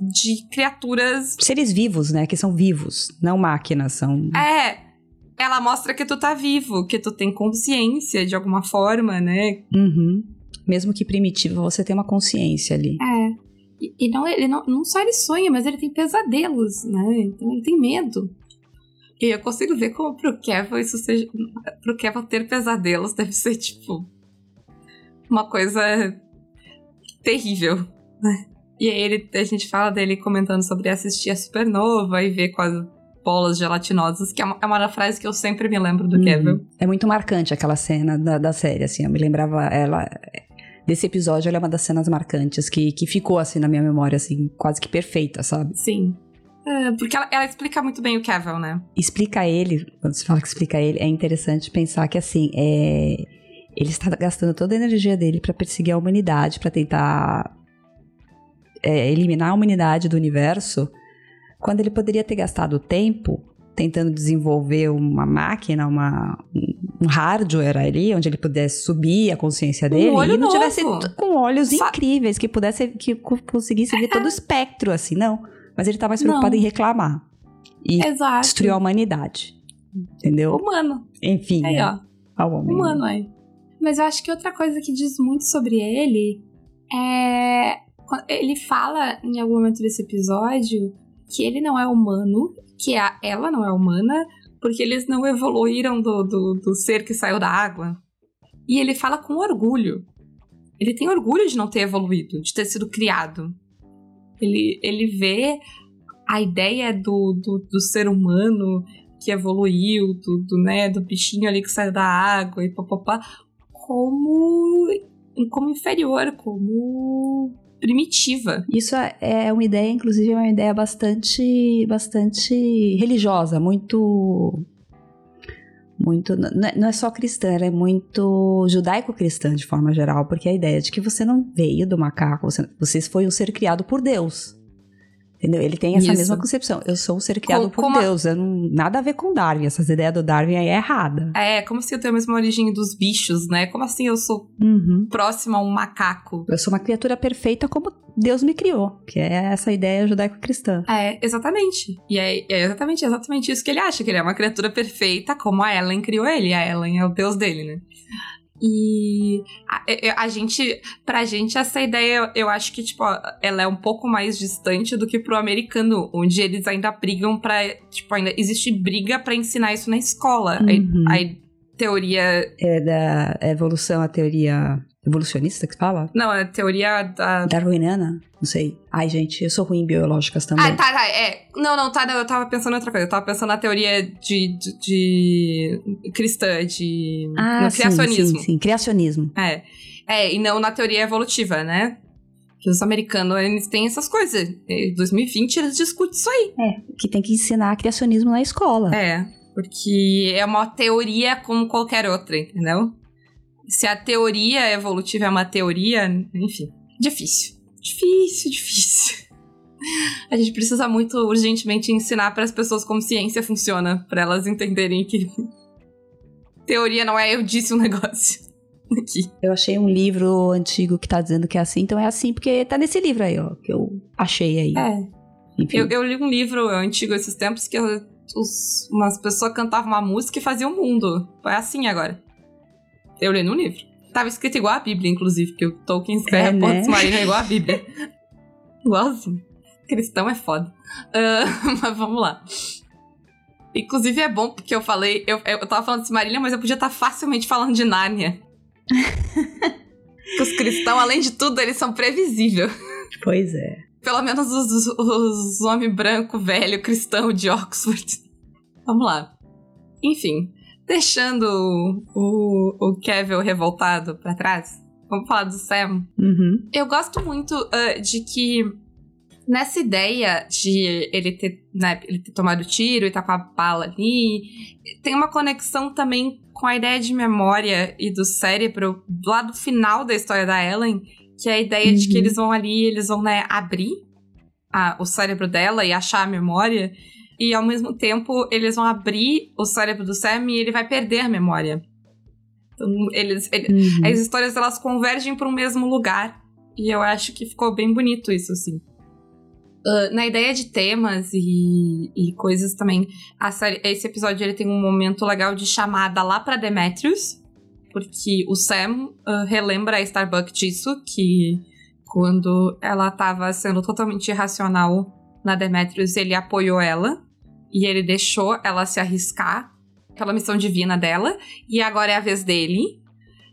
de criaturas. Seres vivos, né? Que são vivos, não máquinas, são. É. Ela mostra que tu tá vivo, que tu tem consciência de alguma forma, né? Uhum. Mesmo que primitivo, você tem uma consciência ali. É. E, e não, ele não, não só ele sonha, mas ele tem pesadelos, né? Então ele tem medo. E eu consigo ver como pro Kevin isso seja. Pro Kevin ter pesadelos deve ser, tipo. Uma coisa terrível, né? E aí ele, a gente fala dele comentando sobre assistir a Supernova e ver quase bolas gelatinosas, que é uma, é uma frase que eu sempre me lembro do uhum. Kevin. É muito marcante aquela cena da, da série, assim, eu me lembrava ela... Desse episódio, ela é uma das cenas marcantes que, que ficou, assim, na minha memória, assim, quase que perfeita, sabe? Sim. Uh, porque ela, ela, explica muito bem o Cavill, né? Explica ele, quando você fala que explica ele, é interessante pensar que assim, é, ele está gastando toda a energia dele para perseguir a humanidade, para tentar é, eliminar a humanidade do universo, quando ele poderia ter gastado tempo tentando desenvolver uma máquina, uma, um hardware ali, onde ele pudesse subir a consciência dele um olho e não novo. tivesse com olhos Sa incríveis, que pudesse que conseguisse ver todo o espectro, assim, não. Mas ele tá mais preocupado não. em reclamar. E Exato. destruir a humanidade. Entendeu? Humano. Enfim. Aí, é. ó. Ao homem. Humano, aí. Mas eu acho que outra coisa que diz muito sobre ele é. Ele fala em algum momento desse episódio que ele não é humano, que a, ela não é humana, porque eles não evoluíram do, do, do ser que saiu da água. E ele fala com orgulho. Ele tem orgulho de não ter evoluído, de ter sido criado. Ele, ele vê a ideia do, do, do ser humano que evoluiu, do, do, né, do bichinho ali que saiu da água e papapá, como, como inferior, como primitiva. Isso é, é uma ideia, inclusive, é uma ideia bastante, bastante religiosa, muito muito não é só cristã, ela é muito judaico-cristã de forma geral, porque a ideia de que você não veio do macaco, você, você foi um ser criado por Deus. Entendeu? Ele tem essa Isso. mesma concepção. Eu sou um ser criado por como Deus. Eu não, nada a ver com Darwin. Essas ideias do Darwin aí é errada. É, como assim eu tenho a mesma origem dos bichos, né? Como assim eu sou uhum. próxima a um macaco? Eu sou uma criatura perfeita como Deus me criou. Que é essa ideia judaico-cristã. É, exatamente. E é, é, exatamente, exatamente isso que ele acha. Que ele é uma criatura perfeita como a Ellen criou ele. A Ellen é o Deus dele, né? E a, a, gente, pra gente, essa ideia, eu acho que, tipo, ela é um pouco mais distante do que pro americano, onde eles ainda brigam pra, tipo, ainda existe briga para ensinar isso na escola. Uhum. A, a teoria... É da evolução, a teoria evolucionista que fala? Não, é teoria da. Darwiniana? Não sei. Ai, gente, eu sou ruim em biológicas também. Ah, tá, tá. É. Não, não, tá. Não, eu tava pensando em outra coisa. Eu tava pensando na teoria de. de, de cristã, de. Ah, no sim, criacionismo. Sim, sim, criacionismo. É. É, e não na teoria evolutiva, né? Que os americanos, eles têm essas coisas. Em 2020 eles discutem isso aí. É, que tem que ensinar criacionismo na escola. É, porque é uma teoria como qualquer outra, entendeu? Se a teoria evolutiva é uma teoria, enfim, difícil. Difícil, difícil. A gente precisa muito urgentemente ensinar para as pessoas como ciência funciona, para elas entenderem que teoria não é eu disse um negócio. *laughs* Aqui. Eu achei um livro antigo que tá dizendo que é assim, então é assim, porque tá nesse livro aí, ó, que eu achei aí. É. Eu, eu, li um livro antigo esses tempos que os, umas pessoas cantavam uma música e faziam o mundo. É assim agora. Eu li no livro. Tava escrito igual a Bíblia, inclusive, porque o Tolkien escreve é, a né? Pontes Marina igual a Bíblia. *laughs* Igualzinho. Cristão é foda. Uh, *laughs* mas vamos lá. Inclusive é bom porque eu falei. Eu, eu tava falando de Marília, mas eu podia estar facilmente falando de Nárnia. Porque *laughs* os cristãos, além de tudo, eles são previsíveis. Pois é. Pelo menos os, os, os homens branco, velho, cristão de Oxford. Vamos lá. Enfim deixando o, o Kevin revoltado para trás, vamos falar do Sam. Uhum. Eu gosto muito uh, de que nessa ideia de ele ter, né, ele ter tomado tiro e tá com a bala ali, tem uma conexão também com a ideia de memória e do cérebro lá do final da história da Ellen, que é a ideia uhum. de que uhum. eles vão ali, eles vão né, abrir a, o cérebro dela e achar a memória e ao mesmo tempo eles vão abrir o cérebro do Sam e ele vai perder a memória. Então, eles, ele, uhum. as histórias elas convergem para um mesmo lugar e eu acho que ficou bem bonito isso assim. Uh, na ideia de temas e, e coisas também, série, esse episódio ele tem um momento legal de chamada lá para Demetrius, porque o Sam uh, relembra a Starbuck disso, que quando ela estava sendo totalmente irracional na Demetrius, ele apoiou ela e ele deixou ela se arriscar pela missão divina dela, e agora é a vez dele.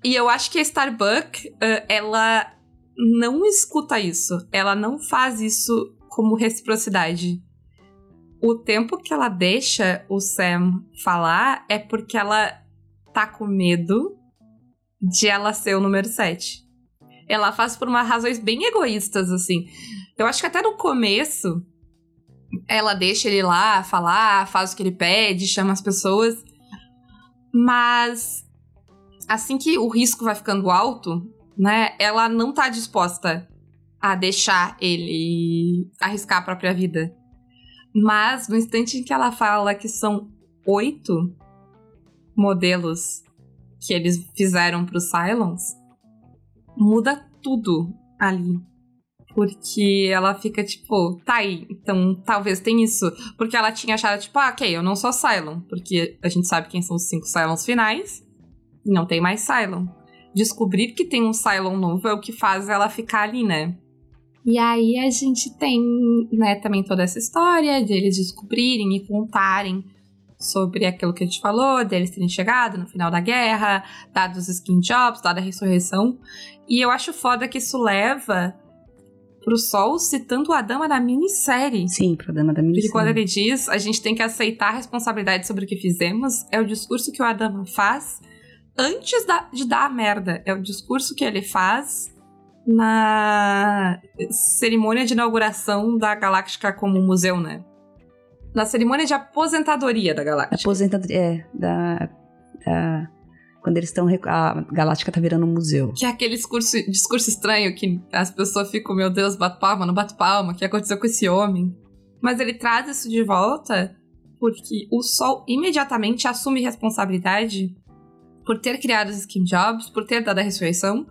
E eu acho que a Starbuck, uh, ela não escuta isso, ela não faz isso como reciprocidade. O tempo que ela deixa o Sam falar é porque ela tá com medo de ela ser o número 7. Ela faz por umas razões bem egoístas, assim. Eu acho que até no começo, ela deixa ele lá falar, faz o que ele pede, chama as pessoas. Mas assim que o risco vai ficando alto, né, ela não tá disposta a deixar ele arriscar a própria vida. Mas no instante em que ela fala que são oito modelos que eles fizeram pro Silence, muda tudo ali. Porque ela fica tipo, tá aí, então talvez tem isso. Porque ela tinha achado, tipo, ah, ok, eu não sou Cylon. Porque a gente sabe quem são os cinco Cylons finais. E não tem mais Cylon. Descobrir que tem um Cylon novo é o que faz ela ficar ali, né? E aí a gente tem, né, também toda essa história de eles descobrirem e contarem sobre aquilo que a gente falou, deles terem chegado no final da guerra, dados os skin jobs, dada a ressurreição. E eu acho foda que isso leva pro Sol citando a dama da minissérie. Sim, pro dama da minissérie. Porque quando ele diz, a gente tem que aceitar a responsabilidade sobre o que fizemos, é o discurso que o Adama faz antes da, de dar a merda. É o discurso que ele faz na cerimônia de inauguração da Galáctica como museu, né? Na cerimônia de aposentadoria da Galáctica. Aposentadoria, é, da, da quando eles estão. A Galáctica tá virando um museu. Que é aquele discurso, discurso estranho que as pessoas ficam, meu Deus, bato palma, não bato palma, o que aconteceu com esse homem? Mas ele traz isso de volta porque o Sol imediatamente assume responsabilidade por ter criado os Skin Jobs, por ter dado a ressurreição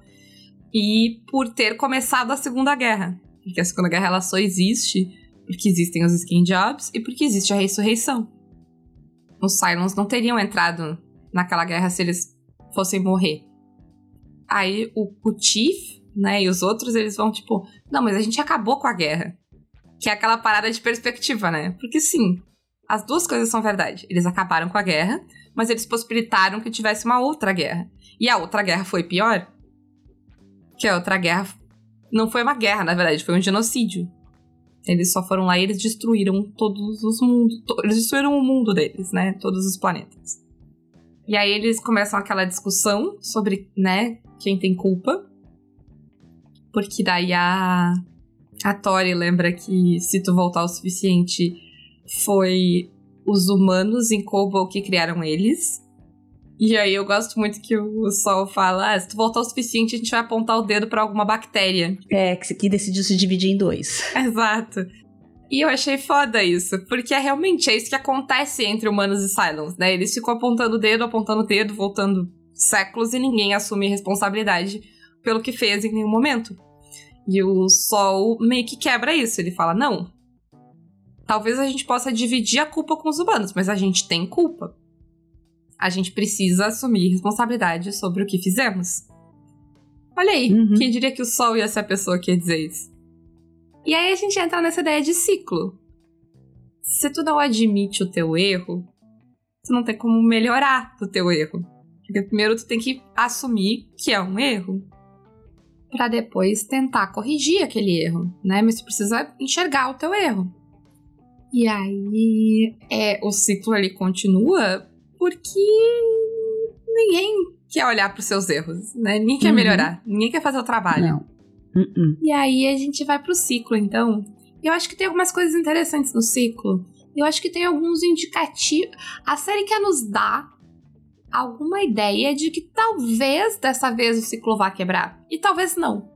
e por ter começado a Segunda Guerra. Porque a Segunda Guerra ela só existe porque existem os Skin Jobs e porque existe a ressurreição. Os Cylons não teriam entrado naquela guerra se eles fossem morrer. Aí o, o né, e os outros, eles vão tipo, não, mas a gente acabou com a guerra. Que é aquela parada de perspectiva, né? Porque sim, as duas coisas são verdade. Eles acabaram com a guerra, mas eles possibilitaram que tivesse uma outra guerra. E a outra guerra foi pior. Que a outra guerra não foi uma guerra, na verdade, foi um genocídio. Eles só foram lá e eles destruíram todos os mundos. Eles destruíram o mundo deles, né? Todos os planetas. E aí eles começam aquela discussão sobre, né, quem tem culpa. Porque daí a, a Tori lembra que se tu voltar o suficiente, foi os humanos em Cobol que criaram eles. E aí eu gosto muito que o Sol fala: ah, se tu voltar o suficiente, a gente vai apontar o dedo para alguma bactéria. É, que decidiu se dividir em dois. *laughs* Exato. E eu achei foda isso, porque é realmente é isso que acontece entre humanos e Cylons, né? Eles ficam apontando o dedo, apontando o dedo, voltando séculos e ninguém assume responsabilidade pelo que fez em nenhum momento. E o Sol meio que quebra isso. Ele fala: não. Talvez a gente possa dividir a culpa com os humanos, mas a gente tem culpa. A gente precisa assumir responsabilidade sobre o que fizemos. Olha aí, uhum. quem diria que o Sol ia ser a pessoa que ia dizer isso? E aí a gente entra nessa ideia de ciclo. Se tu não admite o teu erro, tu não tem como melhorar o teu erro. Porque primeiro tu tem que assumir que é um erro para depois tentar corrigir aquele erro, né? Mas tu precisa enxergar o teu erro. E aí é o ciclo ali continua porque ninguém quer olhar para os seus erros, né? Ninguém quer uhum. melhorar, ninguém quer fazer o trabalho. Não. Uh -uh. E aí a gente vai pro ciclo, então. Eu acho que tem algumas coisas interessantes no ciclo. Eu acho que tem alguns indicativos. A série quer nos dar alguma ideia de que talvez dessa vez o ciclo vá quebrar. E talvez não.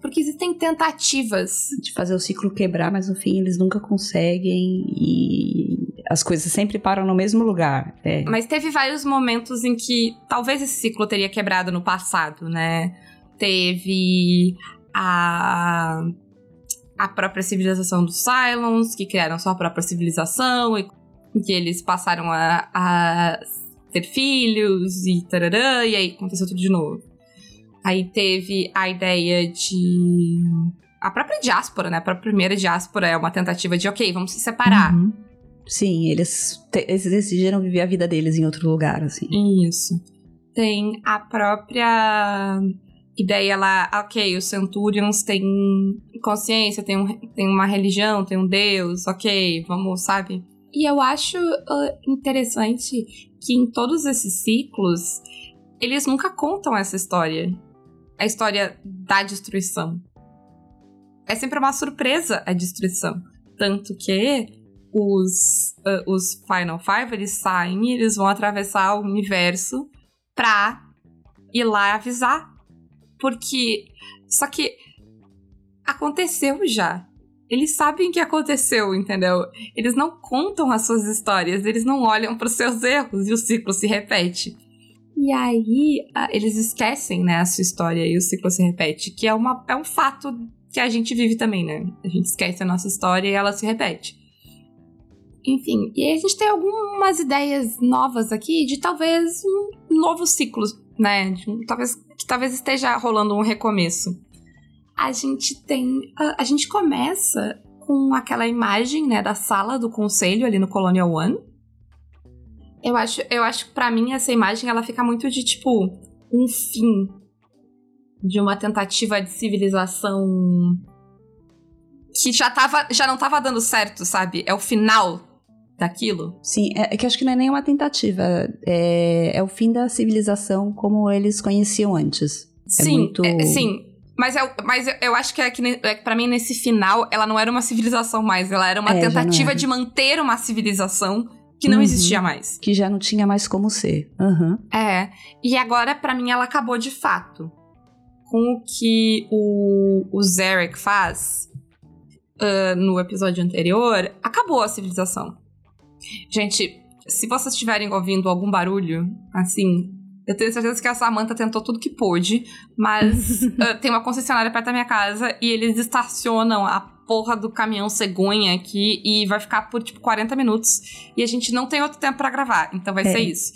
Porque existem tentativas. De fazer o ciclo quebrar, mas no fim eles nunca conseguem e as coisas sempre param no mesmo lugar. É. Mas teve vários momentos em que talvez esse ciclo teria quebrado no passado, né? Teve a, a própria civilização dos Cylons, que criaram sua própria civilização e que eles passaram a, a ter filhos e tararã, e aí aconteceu tudo de novo. Aí teve a ideia de. A própria diáspora, né? A própria primeira diáspora é uma tentativa de, ok, vamos se separar. Uhum. Sim, eles, eles decidiram viver a vida deles em outro lugar, assim. Isso. Tem a própria e daí ela, ok, os Centurions têm consciência, tem, um, tem uma religião, tem um deus, ok, vamos, sabe? E eu acho uh, interessante que em todos esses ciclos, eles nunca contam essa história. A história da destruição. É sempre uma surpresa a destruição. Tanto que os, uh, os Final Five, eles saem e eles vão atravessar o universo pra ir lá avisar. Porque. Só que. Aconteceu já. Eles sabem que aconteceu, entendeu? Eles não contam as suas histórias, eles não olham para os seus erros e o ciclo se repete. E aí, eles esquecem, né, a sua história e o ciclo se repete, que é, uma, é um fato que a gente vive também, né? A gente esquece a nossa história e ela se repete. Enfim, e a gente tem algumas ideias novas aqui de talvez um novo ciclo, né? Talvez, que talvez esteja rolando um recomeço. A gente tem. A, a gente começa com aquela imagem, né, da sala do conselho ali no Colonial One. Eu acho, eu acho que pra mim essa imagem ela fica muito de tipo um fim de uma tentativa de civilização que já, tava, já não tava dando certo, sabe? É o final daquilo. Sim, é, é que acho que não é nem uma tentativa. É, é o fim da civilização como eles conheciam antes. É sim, muito... é, sim. Mas, eu, mas eu, eu acho que, é que é, para mim, nesse final, ela não era uma civilização mais. Ela era uma é, tentativa de manter uma civilização que não uhum, existia mais. Que já não tinha mais como ser. Uhum. É. E agora, para mim, ela acabou de fato com o que o, o Zarek faz uh, no episódio anterior, acabou a civilização. Gente, se vocês estiverem ouvindo algum barulho, assim, eu tenho certeza que a Samantha tentou tudo que pôde, mas uh, *laughs* tem uma concessionária perto da minha casa e eles estacionam a porra do caminhão cegonha aqui e vai ficar por tipo 40 minutos e a gente não tem outro tempo para gravar, então vai é. ser isso.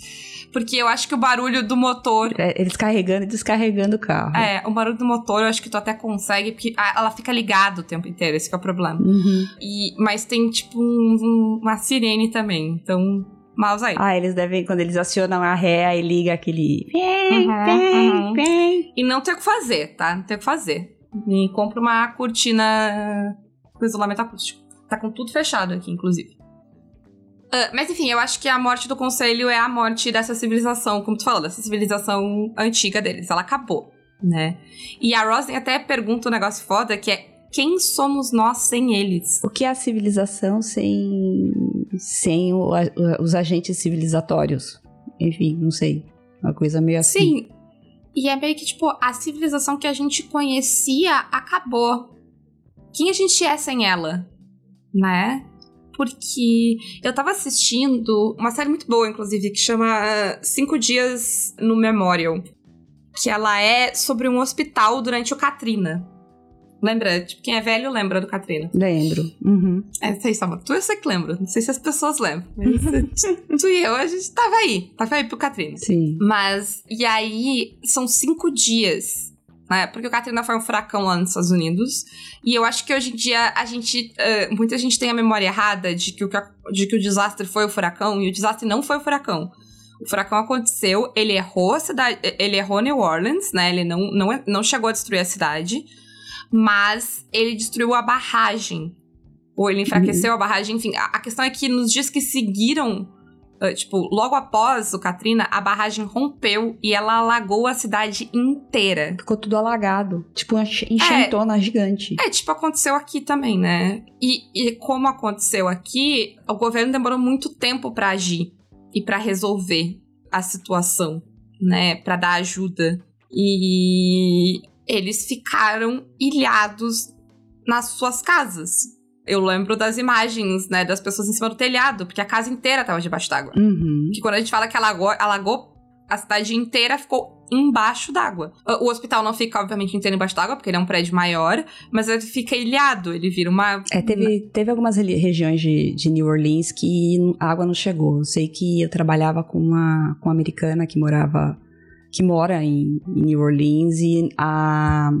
Porque eu acho que o barulho do motor. É, eles carregando e descarregando o carro. É, o barulho do motor eu acho que tu até consegue, porque ela fica ligada o tempo inteiro, esse é o problema. Uhum. E, mas tem, tipo, um, uma sirene também. Então, mouse aí. Ah, eles devem, quando eles acionam a ré, aí liga aquele. Vem, uhum, vem, uhum. vem. E não tem o que fazer, tá? Não tem o que fazer. E compra uma cortina com isolamento acústico. Tá com tudo fechado aqui, inclusive. Uh, mas enfim, eu acho que a morte do conselho é a morte dessa civilização, como tu falou, dessa civilização antiga deles. Ela acabou, né? E a Rosen até pergunta um negócio foda que é quem somos nós sem eles? O que é a civilização sem, sem o, a, os agentes civilizatórios? Enfim, não sei. Uma coisa meio assim. Sim. E é meio que, tipo, a civilização que a gente conhecia acabou. Quem a gente é sem ela? Né? porque eu tava assistindo uma série muito boa, inclusive, que chama uh, Cinco Dias no Memorial. Que ela é sobre um hospital durante o Katrina. Lembra? Tipo, quem é velho lembra do Katrina. Lembro. Uhum. É, sei, Salma. Tu eu sei que lembro. Não sei se as pessoas lembram. Mas *laughs* tu e eu, a gente tava aí. Tava aí pro Katrina. Sim. Mas, e aí, são cinco dias né? Porque o Katrina foi um furacão lá nos Estados Unidos. E eu acho que hoje em dia a gente. Uh, muita gente tem a memória errada de que, o, de que o desastre foi o furacão, e o desastre não foi o furacão. O furacão aconteceu, ele errou a cidade. Ele errou New Orleans, né? Ele não, não, não chegou a destruir a cidade, mas ele destruiu a barragem. Ou ele enfraqueceu uhum. a barragem, enfim. A, a questão é que nos dias que seguiram Uh, tipo, logo após o Katrina, a barragem rompeu e ela alagou a cidade inteira. Ficou tudo alagado. Tipo, uma enchentona é, gigante. É, tipo, aconteceu aqui também, né? E, e como aconteceu aqui, o governo demorou muito tempo para agir e para resolver a situação, né? Para dar ajuda. E eles ficaram ilhados nas suas casas eu lembro das imagens, né, das pessoas em cima do telhado, porque a casa inteira tava debaixo d'água. Uhum. Que quando a gente fala que alagou, alagou, a cidade inteira ficou embaixo d'água. O hospital não fica, obviamente, inteiro embaixo d'água, porque ele é um prédio maior, mas ele fica ilhado, ele vira uma... É, teve, teve algumas regiões de, de New Orleans que a água não chegou. Eu sei que eu trabalhava com uma, com uma americana que morava... que mora em, em New Orleans e a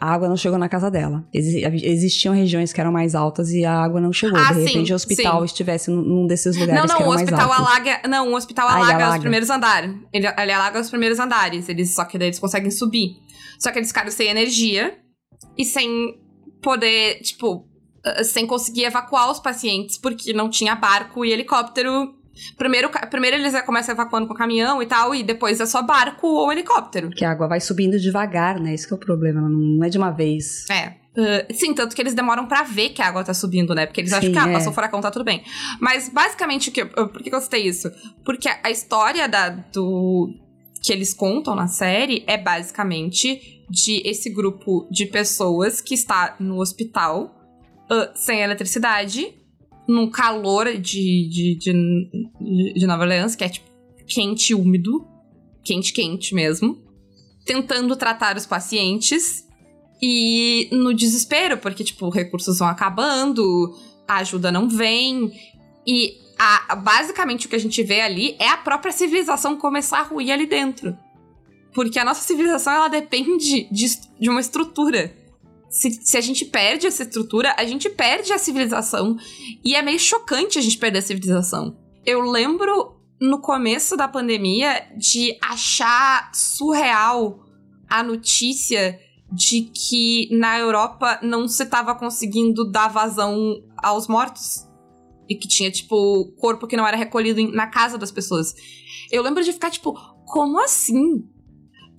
a água não chegou na casa dela. existiam regiões que eram mais altas e a água não chegou. Ah, de repente sim, o hospital sim. estivesse num desses lugares não, não, que eram o hospital mais altos. alaga, não, o hospital alaga, alaga, os primeiros andares. Ele, ele alaga os primeiros andares, eles só que daí eles conseguem subir. Só que eles ficaram sem energia e sem poder, tipo, sem conseguir evacuar os pacientes porque não tinha barco e helicóptero Primeiro, primeiro eles começam evacuando com caminhão e tal, e depois é só barco ou helicóptero. Que a água vai subindo devagar, né? Esse é o problema, não é de uma vez. É. Uh, sim, tanto que eles demoram para ver que a água tá subindo, né? Porque eles sim, acham que, ah, é. passou o furacão, tá tudo bem. Mas, basicamente, o que, por que eu citei isso? Porque a história da, do, que eles contam na série é basicamente de esse grupo de pessoas que está no hospital uh, sem eletricidade, num calor de, de, de, de Nova Orleans, que é tipo quente úmido, quente, quente mesmo, tentando tratar os pacientes e no desespero, porque, tipo, recursos vão acabando, a ajuda não vem. E a, basicamente o que a gente vê ali é a própria civilização começar a ruir ali dentro. Porque a nossa civilização, ela depende de, de uma estrutura. Se, se, a gente perde essa estrutura, a gente perde a civilização. E é meio chocante a gente perder a civilização. Eu lembro no começo da pandemia de achar surreal a notícia de que na Europa não se estava conseguindo dar vazão aos mortos. E que tinha, tipo, corpo que não era recolhido na casa das pessoas. Eu lembro de ficar, tipo, como assim?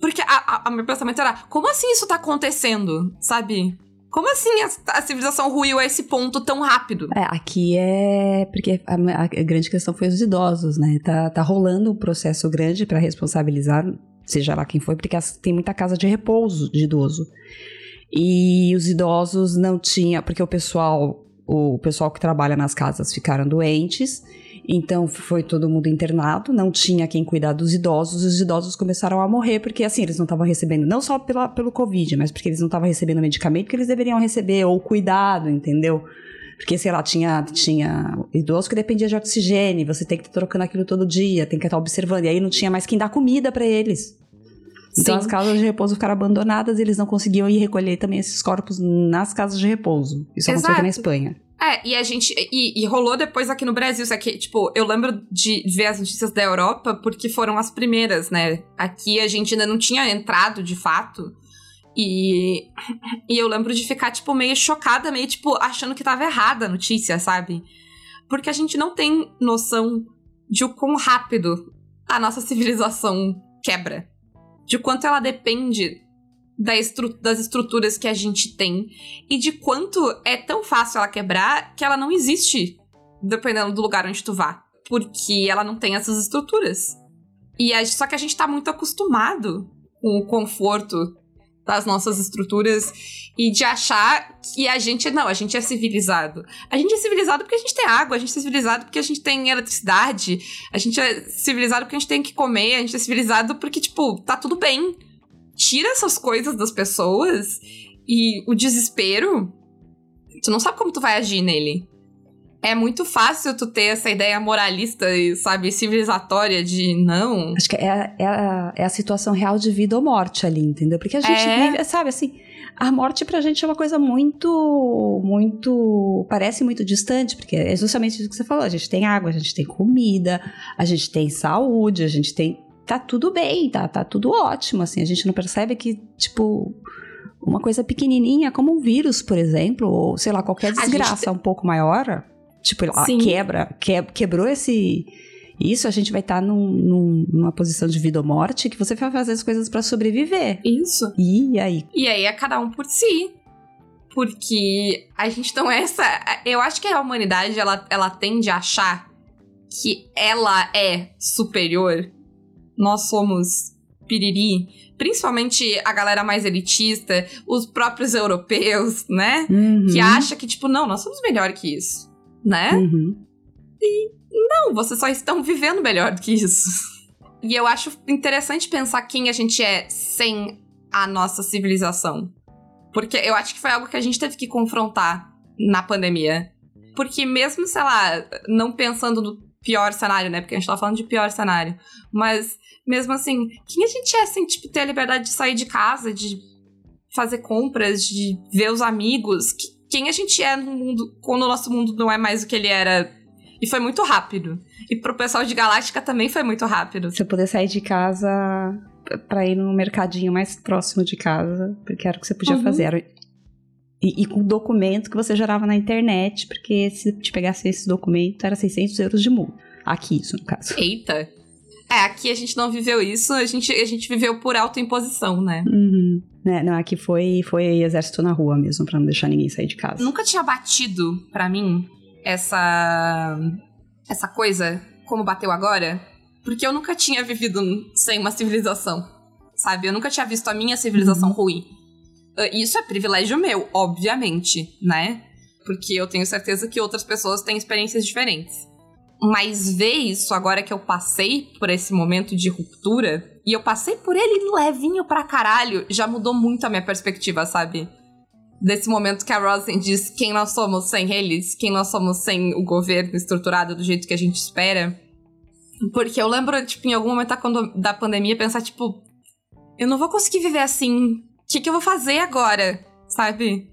Porque a, a, meu pensamento era, como assim isso tá acontecendo? Sabe? Como assim a, a, civilização ruiu a esse ponto tão rápido? É, aqui é. Porque a, a grande questão foi os idosos, né? Tá, tá rolando um processo grande para responsabilizar seja lá quem foi, porque tem muita casa de repouso de idoso. E os idosos não tinham, porque o pessoal, o pessoal que trabalha nas casas ficaram doentes, então foi todo mundo internado, não tinha quem cuidar dos idosos, e os idosos começaram a morrer, porque assim, eles não estavam recebendo, não só pela, pelo Covid, mas porque eles não estavam recebendo medicamento que eles deveriam receber, ou cuidado, entendeu? Porque, sei lá, tinha, tinha idoso que dependia de oxigênio, você tem que estar trocando aquilo todo dia, tem que estar observando. E aí não tinha mais quem dar comida para eles. Então Sim. as casas de repouso ficaram abandonadas e eles não conseguiam ir recolher também esses corpos nas casas de repouso. Isso aconteceu aqui na Espanha. É, e a gente. E, e, rolou depois aqui no Brasil. Só que, tipo, eu lembro de ver as notícias da Europa porque foram as primeiras, né? Aqui a gente ainda não tinha entrado de fato. E, e eu lembro de ficar, tipo, meio chocada, meio, tipo, achando que tava errada a notícia, sabe? Porque a gente não tem noção de o quão rápido a nossa civilização quebra. De quanto ela depende da estru das estruturas que a gente tem. E de quanto é tão fácil ela quebrar que ela não existe, dependendo do lugar onde tu vá. Porque ela não tem essas estruturas. E a, só que a gente tá muito acostumado com o conforto das nossas estruturas e de achar que a gente não, a gente é civilizado. A gente é civilizado porque a gente tem água, a gente é civilizado porque a gente tem eletricidade, a gente é civilizado porque a gente tem que comer, a gente é civilizado porque tipo, tá tudo bem. Tira essas coisas das pessoas e o desespero, tu não sabe como tu vai agir nele é muito fácil tu ter essa ideia moralista e, sabe, civilizatória de não. Acho que é, é, a, é a situação real de vida ou morte ali, entendeu? Porque a gente é... vive, sabe, assim, a morte pra gente é uma coisa muito, muito, parece muito distante, porque é justamente isso que você falou, a gente tem água, a gente tem comida, a gente tem saúde, a gente tem, tá tudo bem, tá, tá tudo ótimo, assim, a gente não percebe que, tipo, uma coisa pequenininha, como um vírus, por exemplo, ou sei lá, qualquer desgraça gente... um pouco maior, Tipo, ela quebra, que, quebrou esse. Isso a gente vai estar tá num, num, numa posição de vida ou morte que você vai fazer as coisas para sobreviver. Isso. E aí? E aí é cada um por si. Porque a gente não é essa. Eu acho que a humanidade ela, ela tende a achar que ela é superior. Nós somos piriri. Principalmente a galera mais elitista, os próprios europeus, né? Uhum. Que acha que, tipo, não, nós somos melhor que isso né? Uhum. E não, vocês só estão vivendo melhor do que isso. E eu acho interessante pensar quem a gente é sem a nossa civilização. Porque eu acho que foi algo que a gente teve que confrontar na pandemia. Porque mesmo, sei lá, não pensando no pior cenário, né? Porque a gente tá falando de pior cenário. Mas, mesmo assim, quem a gente é sem, tipo, ter a liberdade de sair de casa, de fazer compras, de ver os amigos? quem a gente é no mundo, quando o nosso mundo não é mais o que ele era. E foi muito rápido. E pro pessoal de Galáctica também foi muito rápido. Você poder sair de casa para ir no mercadinho mais próximo de casa, porque era o que você podia uhum. fazer. E, e, com documento que você gerava na internet, porque se te pegasse esse documento era 600 euros de multa. Aqui, isso no caso. Eita! É, aqui a gente não viveu isso, a gente, a gente viveu por autoimposição, né? Uhum. É, não, aqui foi, foi exército na rua mesmo, pra não deixar ninguém sair de casa. Nunca tinha batido para mim essa essa coisa como bateu agora, porque eu nunca tinha vivido sem uma civilização, sabe? Eu nunca tinha visto a minha civilização uhum. ruir. Ah, isso é privilégio meu, obviamente, né? Porque eu tenho certeza que outras pessoas têm experiências diferentes. Mas ver isso agora que eu passei por esse momento de ruptura, e eu passei por ele levinho pra caralho, já mudou muito a minha perspectiva, sabe? Desse momento que a Rosen diz quem nós somos sem eles, quem nós somos sem o governo estruturado do jeito que a gente espera. Porque eu lembro, tipo, em algum momento da pandemia, pensar, tipo, eu não vou conseguir viver assim. O que, que eu vou fazer agora? Sabe?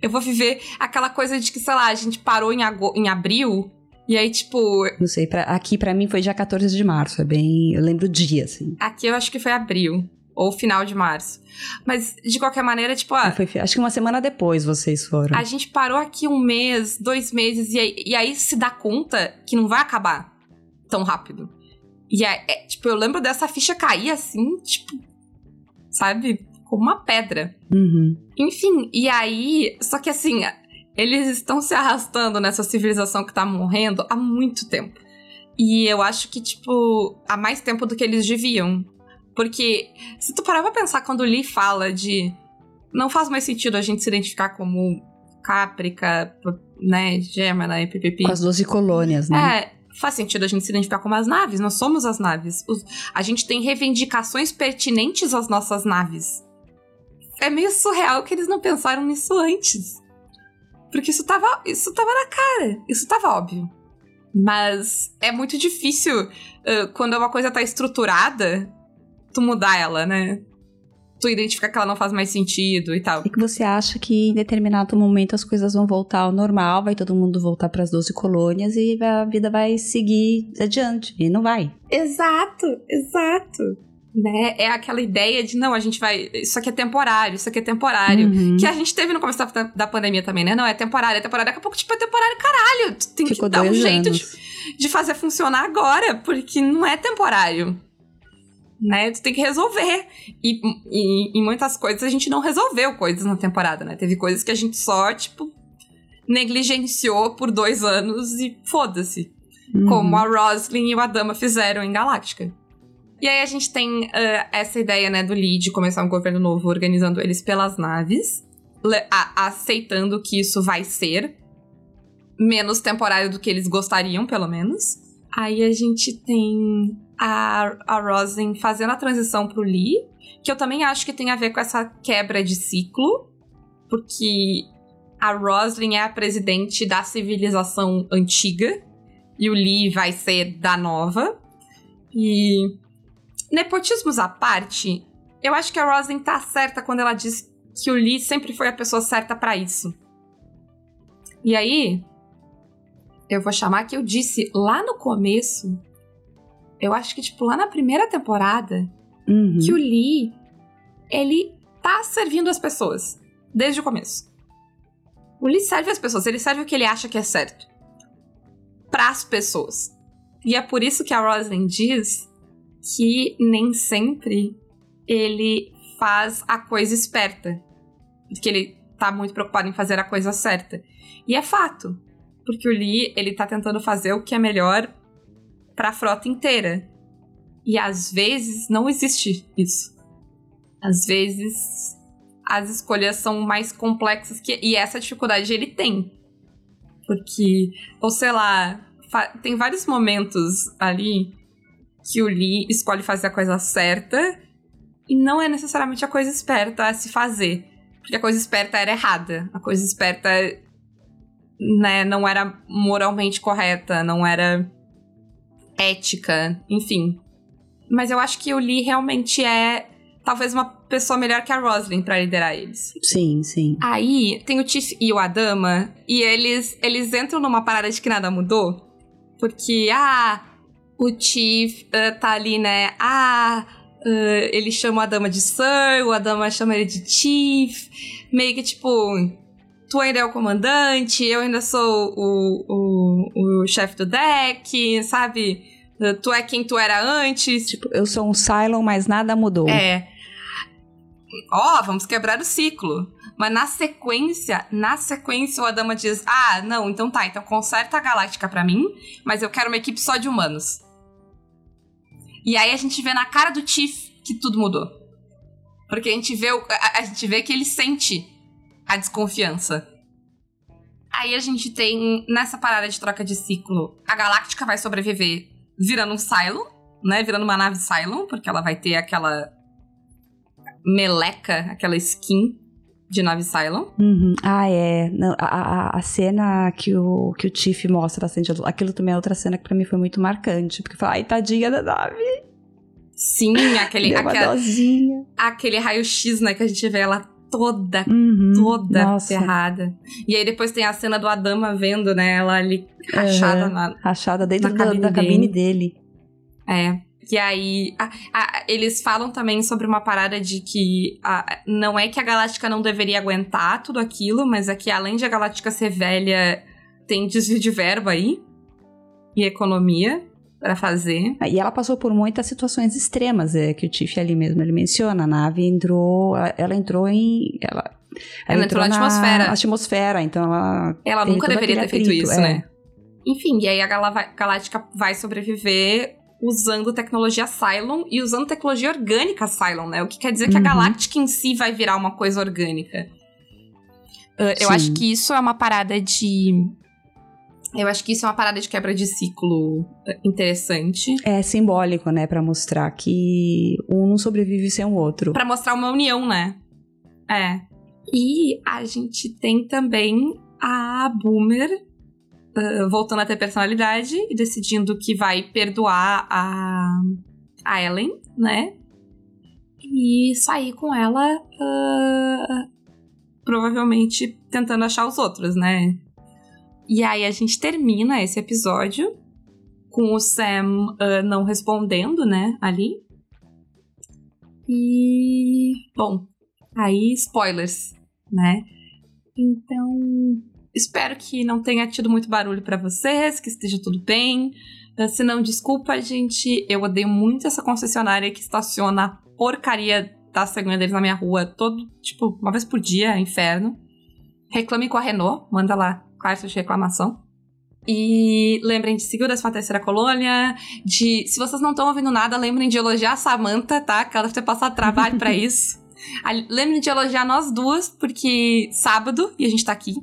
Eu vou viver aquela coisa de que, sei lá, a gente parou em, em abril e aí, tipo. Não sei, pra, aqui para mim foi dia 14 de março, é bem. Eu lembro o dia, assim. Aqui eu acho que foi abril. Ou final de março. Mas, de qualquer maneira, tipo. Ah, foi, acho que uma semana depois vocês foram. A gente parou aqui um mês, dois meses, e aí, e aí se dá conta que não vai acabar tão rápido. E aí, é, tipo, eu lembro dessa ficha cair assim, tipo. Sabe? Como uma pedra. Uhum. Enfim, e aí. Só que assim, eles estão se arrastando nessa civilização que tá morrendo há muito tempo. E eu acho que, tipo, há mais tempo do que eles deviam. Porque, se tu parar pra pensar quando o Lee fala de. Não faz mais sentido a gente se identificar como Caprica, né, Gemini, PPP. Com as 12 colônias, né? É, faz sentido a gente se identificar como as naves, nós somos as naves. a gente tem reivindicações pertinentes às nossas naves. É meio surreal que eles não pensaram nisso antes. Porque isso tava, isso tava na cara. Isso tava óbvio. Mas é muito difícil uh, quando uma coisa tá estruturada, tu mudar ela, né? Tu identificar que ela não faz mais sentido e tal. É que você acha que em determinado momento as coisas vão voltar ao normal, vai todo mundo voltar para as 12 colônias e a vida vai seguir adiante. E não vai. Exato, exato né? É aquela ideia de, não, a gente vai. Isso aqui é temporário, isso aqui é temporário. Uhum. Que a gente teve no começo da, da pandemia também, né? Não, é temporário, é temporário. Daqui a pouco, tipo, é temporário, caralho. Tu tem Ficou que dar um jeito de, de fazer funcionar agora, porque não é temporário. Né? Tu tem que resolver. E, e, e muitas coisas a gente não resolveu coisas na temporada, né? Teve coisas que a gente só, tipo, negligenciou por dois anos e foda-se. Uhum. Como a Roslyn e o Adama fizeram em Galáctica. E aí a gente tem uh, essa ideia, né, do Lee de começar um governo novo organizando eles pelas naves, aceitando que isso vai ser menos temporário do que eles gostariam, pelo menos. Aí a gente tem a, a fazendo a transição pro Lee, que eu também acho que tem a ver com essa quebra de ciclo, porque a Roslin é a presidente da civilização antiga e o Lee vai ser da nova. E Nepotismos à parte, eu acho que a Rosin tá certa quando ela diz que o Lee sempre foi a pessoa certa para isso. E aí, eu vou chamar que eu disse lá no começo, eu acho que, tipo, lá na primeira temporada, uhum. que o Lee, ele tá servindo as pessoas, desde o começo. O Lee serve as pessoas, ele serve o que ele acha que é certo. Para as pessoas. E é por isso que a Roslyn diz que nem sempre ele faz a coisa esperta. Que ele tá muito preocupado em fazer a coisa certa. E é fato. Porque o Lee, ele tá tentando fazer o que é melhor para a frota inteira. E às vezes não existe isso. Às vezes as escolhas são mais complexas que e essa dificuldade ele tem. Porque, ou sei lá, tem vários momentos ali que o Lee escolhe fazer a coisa certa e não é necessariamente a coisa esperta a se fazer. Porque a coisa esperta era errada. A coisa esperta né, não era moralmente correta, não era ética, enfim. Mas eu acho que o Lee realmente é talvez uma pessoa melhor que a Roslyn para liderar eles. Sim, sim. Aí tem o Tiff e o Adama e eles eles entram numa parada de que nada mudou, porque ah, o Chief uh, tá ali, né? Ah, uh, ele chama a dama de Sir, o Adama chama ele de Chief. Meio que tipo, tu ainda é o comandante, eu ainda sou o, o, o chefe do deck, sabe? Tu é quem tu era antes. Tipo, eu sou um Cylon, mas nada mudou. É. Ó, oh, vamos quebrar o ciclo. Mas na sequência, na sequência o Adama diz: "Ah, não, então tá, então conserta a Galáctica para mim, mas eu quero uma equipe só de humanos". E aí a gente vê na cara do Chief que tudo mudou. Porque a gente vê, a, gente vê que ele sente a desconfiança. Aí a gente tem, nessa parada de troca de ciclo, a Galáctica vai sobreviver virando um Cylon, né? Virando uma nave Cylon, porque ela vai ter aquela meleca, aquela skin de nave Cylon. Uhum. Ah, é. A, a, a, cena que o, que o Tiff mostra, assim, aquilo também é outra cena que pra mim foi muito marcante. Porque fala, ai, tadinha da nave. Sim, aquele, Deu aquela, aquele raio-x, né, que a gente vê ela toda, uhum, toda nossa. ferrada. E aí depois tem a cena do Adama vendo, né, ela ali rachada uhum, na Rachada dentro na cabine da, da cabine dele. É. E aí, a, a, eles falam também sobre uma parada de que a, não é que a Galáctica não deveria aguentar tudo aquilo, mas é que além de a Galáctica ser velha, tem desvio de verba aí e economia para fazer. E ela passou por muitas situações extremas, é, que o Tiff ali mesmo ele menciona. A nave entrou, ela entrou em. Ela, ela, ela entrou, na, na atmosfera. atmosfera, então ela. Ela nunca deveria ter feito isso, é. né? Enfim, e aí a Galáctica vai sobreviver usando tecnologia Cylon e usando tecnologia orgânica Cylon, né? O que quer dizer que a uhum. Galáctica em si vai virar uma coisa orgânica. Uh, eu acho que isso é uma parada de. Eu acho que isso é uma parada de quebra de ciclo interessante. É simbólico, né? Pra mostrar que um não sobrevive sem o outro. Pra mostrar uma união, né? É. E a gente tem também a Boomer uh, voltando a ter personalidade e decidindo que vai perdoar a, a Ellen, né? E sair com ela, uh, provavelmente tentando achar os outros, né? E aí a gente termina esse episódio com o Sam uh, não respondendo, né? Ali. E. Bom, aí spoilers, né? Então, Espero que não tenha tido muito barulho para vocês, que esteja tudo bem. Uh, se não, desculpa, gente. Eu odeio muito essa concessionária que estaciona a porcaria da cegonha deles na minha rua todo, tipo, uma vez por dia, inferno. Reclame com a Renault, manda lá carta de reclamação. E lembrem de seguir a sua terceira colônia. De, se vocês não estão ouvindo nada, lembrem de elogiar a Samantha, tá? Que ela deve ter passado trabalho para *laughs* isso. Lembrem de elogiar nós duas, porque sábado e a gente tá aqui.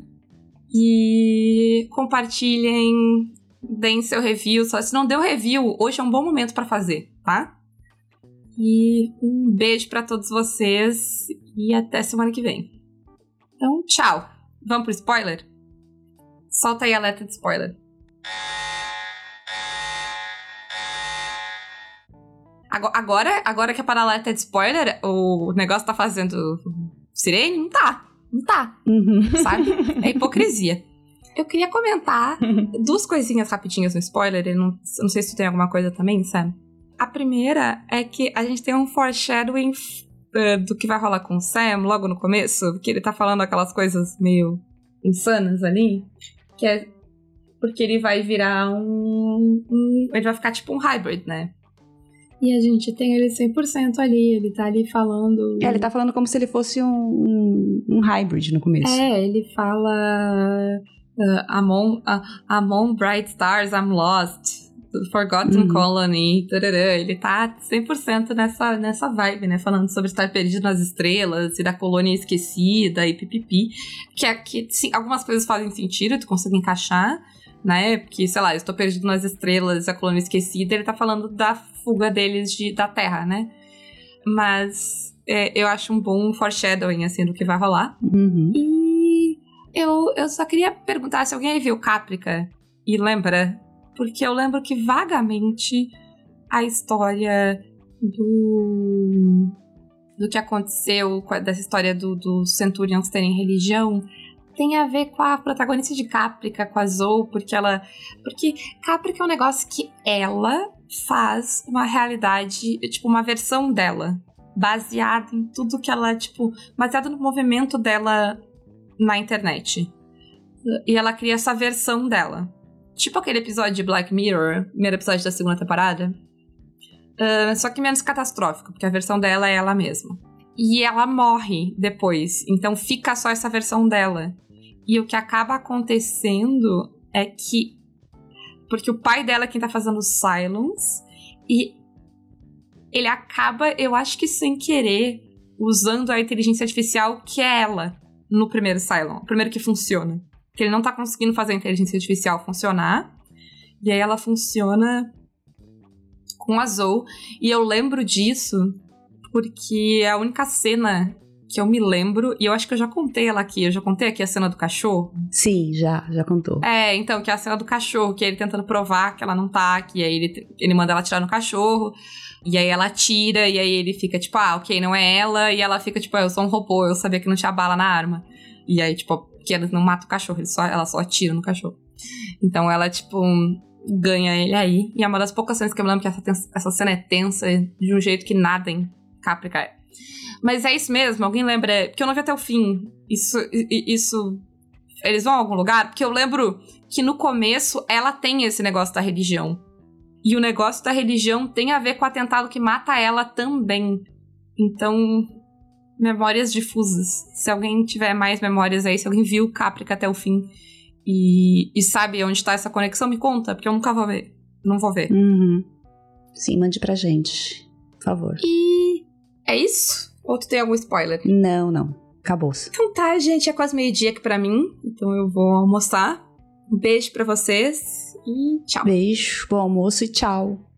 E compartilhem, deem seu review. Só se não deu review, hoje é um bom momento para fazer, tá? E um beijo para todos vocês e até semana que vem. Então, tchau. Vamos pro spoiler? Solta aí a letra de spoiler. Agora, agora que a paralela é de spoiler, o negócio tá fazendo sirene? Não tá. Não tá. Uhum. Sabe? *laughs* É hipocrisia. Eu queria comentar *laughs* duas coisinhas rapidinhas no spoiler. Eu não, eu não sei se tu tem alguma coisa também, Sam. A primeira é que a gente tem um foreshadowing uh, do que vai rolar com o Sam logo no começo, que ele tá falando aquelas coisas meio insanas ali. Que é porque ele vai virar um, um. Ele vai ficar tipo um hybrid, né? E a gente tem ele 100% ali, ele tá ali falando. É, ele tá falando como se ele fosse um, um, um hybrid no começo. É, ele fala. Uh, among, uh, among bright stars, I'm lost. Forgotten uhum. Colony, tarará. ele tá 100% nessa, nessa vibe, né? Falando sobre estar perdido nas estrelas e da colônia esquecida e pipipi. Que, é, que sim, algumas coisas fazem sentido, tu consegue encaixar né? Porque, sei lá, eu estou perdido nas estrelas, a colônia esquecida, ele tá falando da fuga deles de, da Terra, né? Mas é, eu acho um bom foreshadowing, assim, do que vai rolar. Uhum. E eu, eu só queria perguntar se alguém aí viu Caprica e lembra, porque eu lembro que vagamente a história do do que aconteceu, dessa história dos do Centurions terem religião, tem a ver com a protagonista de Caprica, com a Zoe, porque ela. Porque Caprica é um negócio que ela faz uma realidade, tipo, uma versão dela. Baseada em tudo que ela, tipo, baseada no movimento dela na internet. E ela cria essa versão dela. Tipo aquele episódio de Black Mirror, primeiro episódio da segunda temporada. Uh, só que menos catastrófico, porque a versão dela é ela mesma. E ela morre depois, então fica só essa versão dela. E o que acaba acontecendo é que. Porque o pai dela é quem tá fazendo Silence, e ele acaba, eu acho que sem querer, usando a inteligência artificial que é ela no primeiro Cylon, o primeiro que funciona. Que ele não tá conseguindo fazer a inteligência artificial funcionar. E aí ela funciona com a Zoe. E eu lembro disso porque é a única cena que eu me lembro, e eu acho que eu já contei ela aqui. Eu já contei aqui a cena do cachorro? Sim, já, já contou. É, então, que é a cena do cachorro, que é ele tentando provar que ela não tá, que aí ele, ele manda ela tirar no cachorro. E aí ela tira, e aí ele fica tipo, ah, ok, não é ela. E ela fica tipo, ah, eu sou um robô, eu sabia que não tinha bala na arma. E aí, tipo, que ela não mata o cachorro, só, ela só atira no cachorro. Então ela, tipo, ganha ele aí. E é uma das poucas cenas que eu me lembro que essa, essa cena é tensa de um jeito que nada em Caprica é. Mas é isso mesmo? Alguém lembra? Porque eu não vi até o fim. Isso. Isso. Eles vão a algum lugar? Porque eu lembro que no começo ela tem esse negócio da religião. E o negócio da religião tem a ver com o atentado que mata ela também. Então, memórias difusas. Se alguém tiver mais memórias aí, se alguém viu Caprica até o fim e, e sabe onde está essa conexão, me conta, porque eu nunca vou ver. Não vou ver. Uhum. Sim, mande pra gente, por favor. E é isso? Ou tu tem algum spoiler? Não, não. Acabou-se. Então tá, gente, é quase meio-dia aqui pra mim. Então eu vou almoçar. Um beijo para vocês e tchau. Beijo, bom almoço e tchau.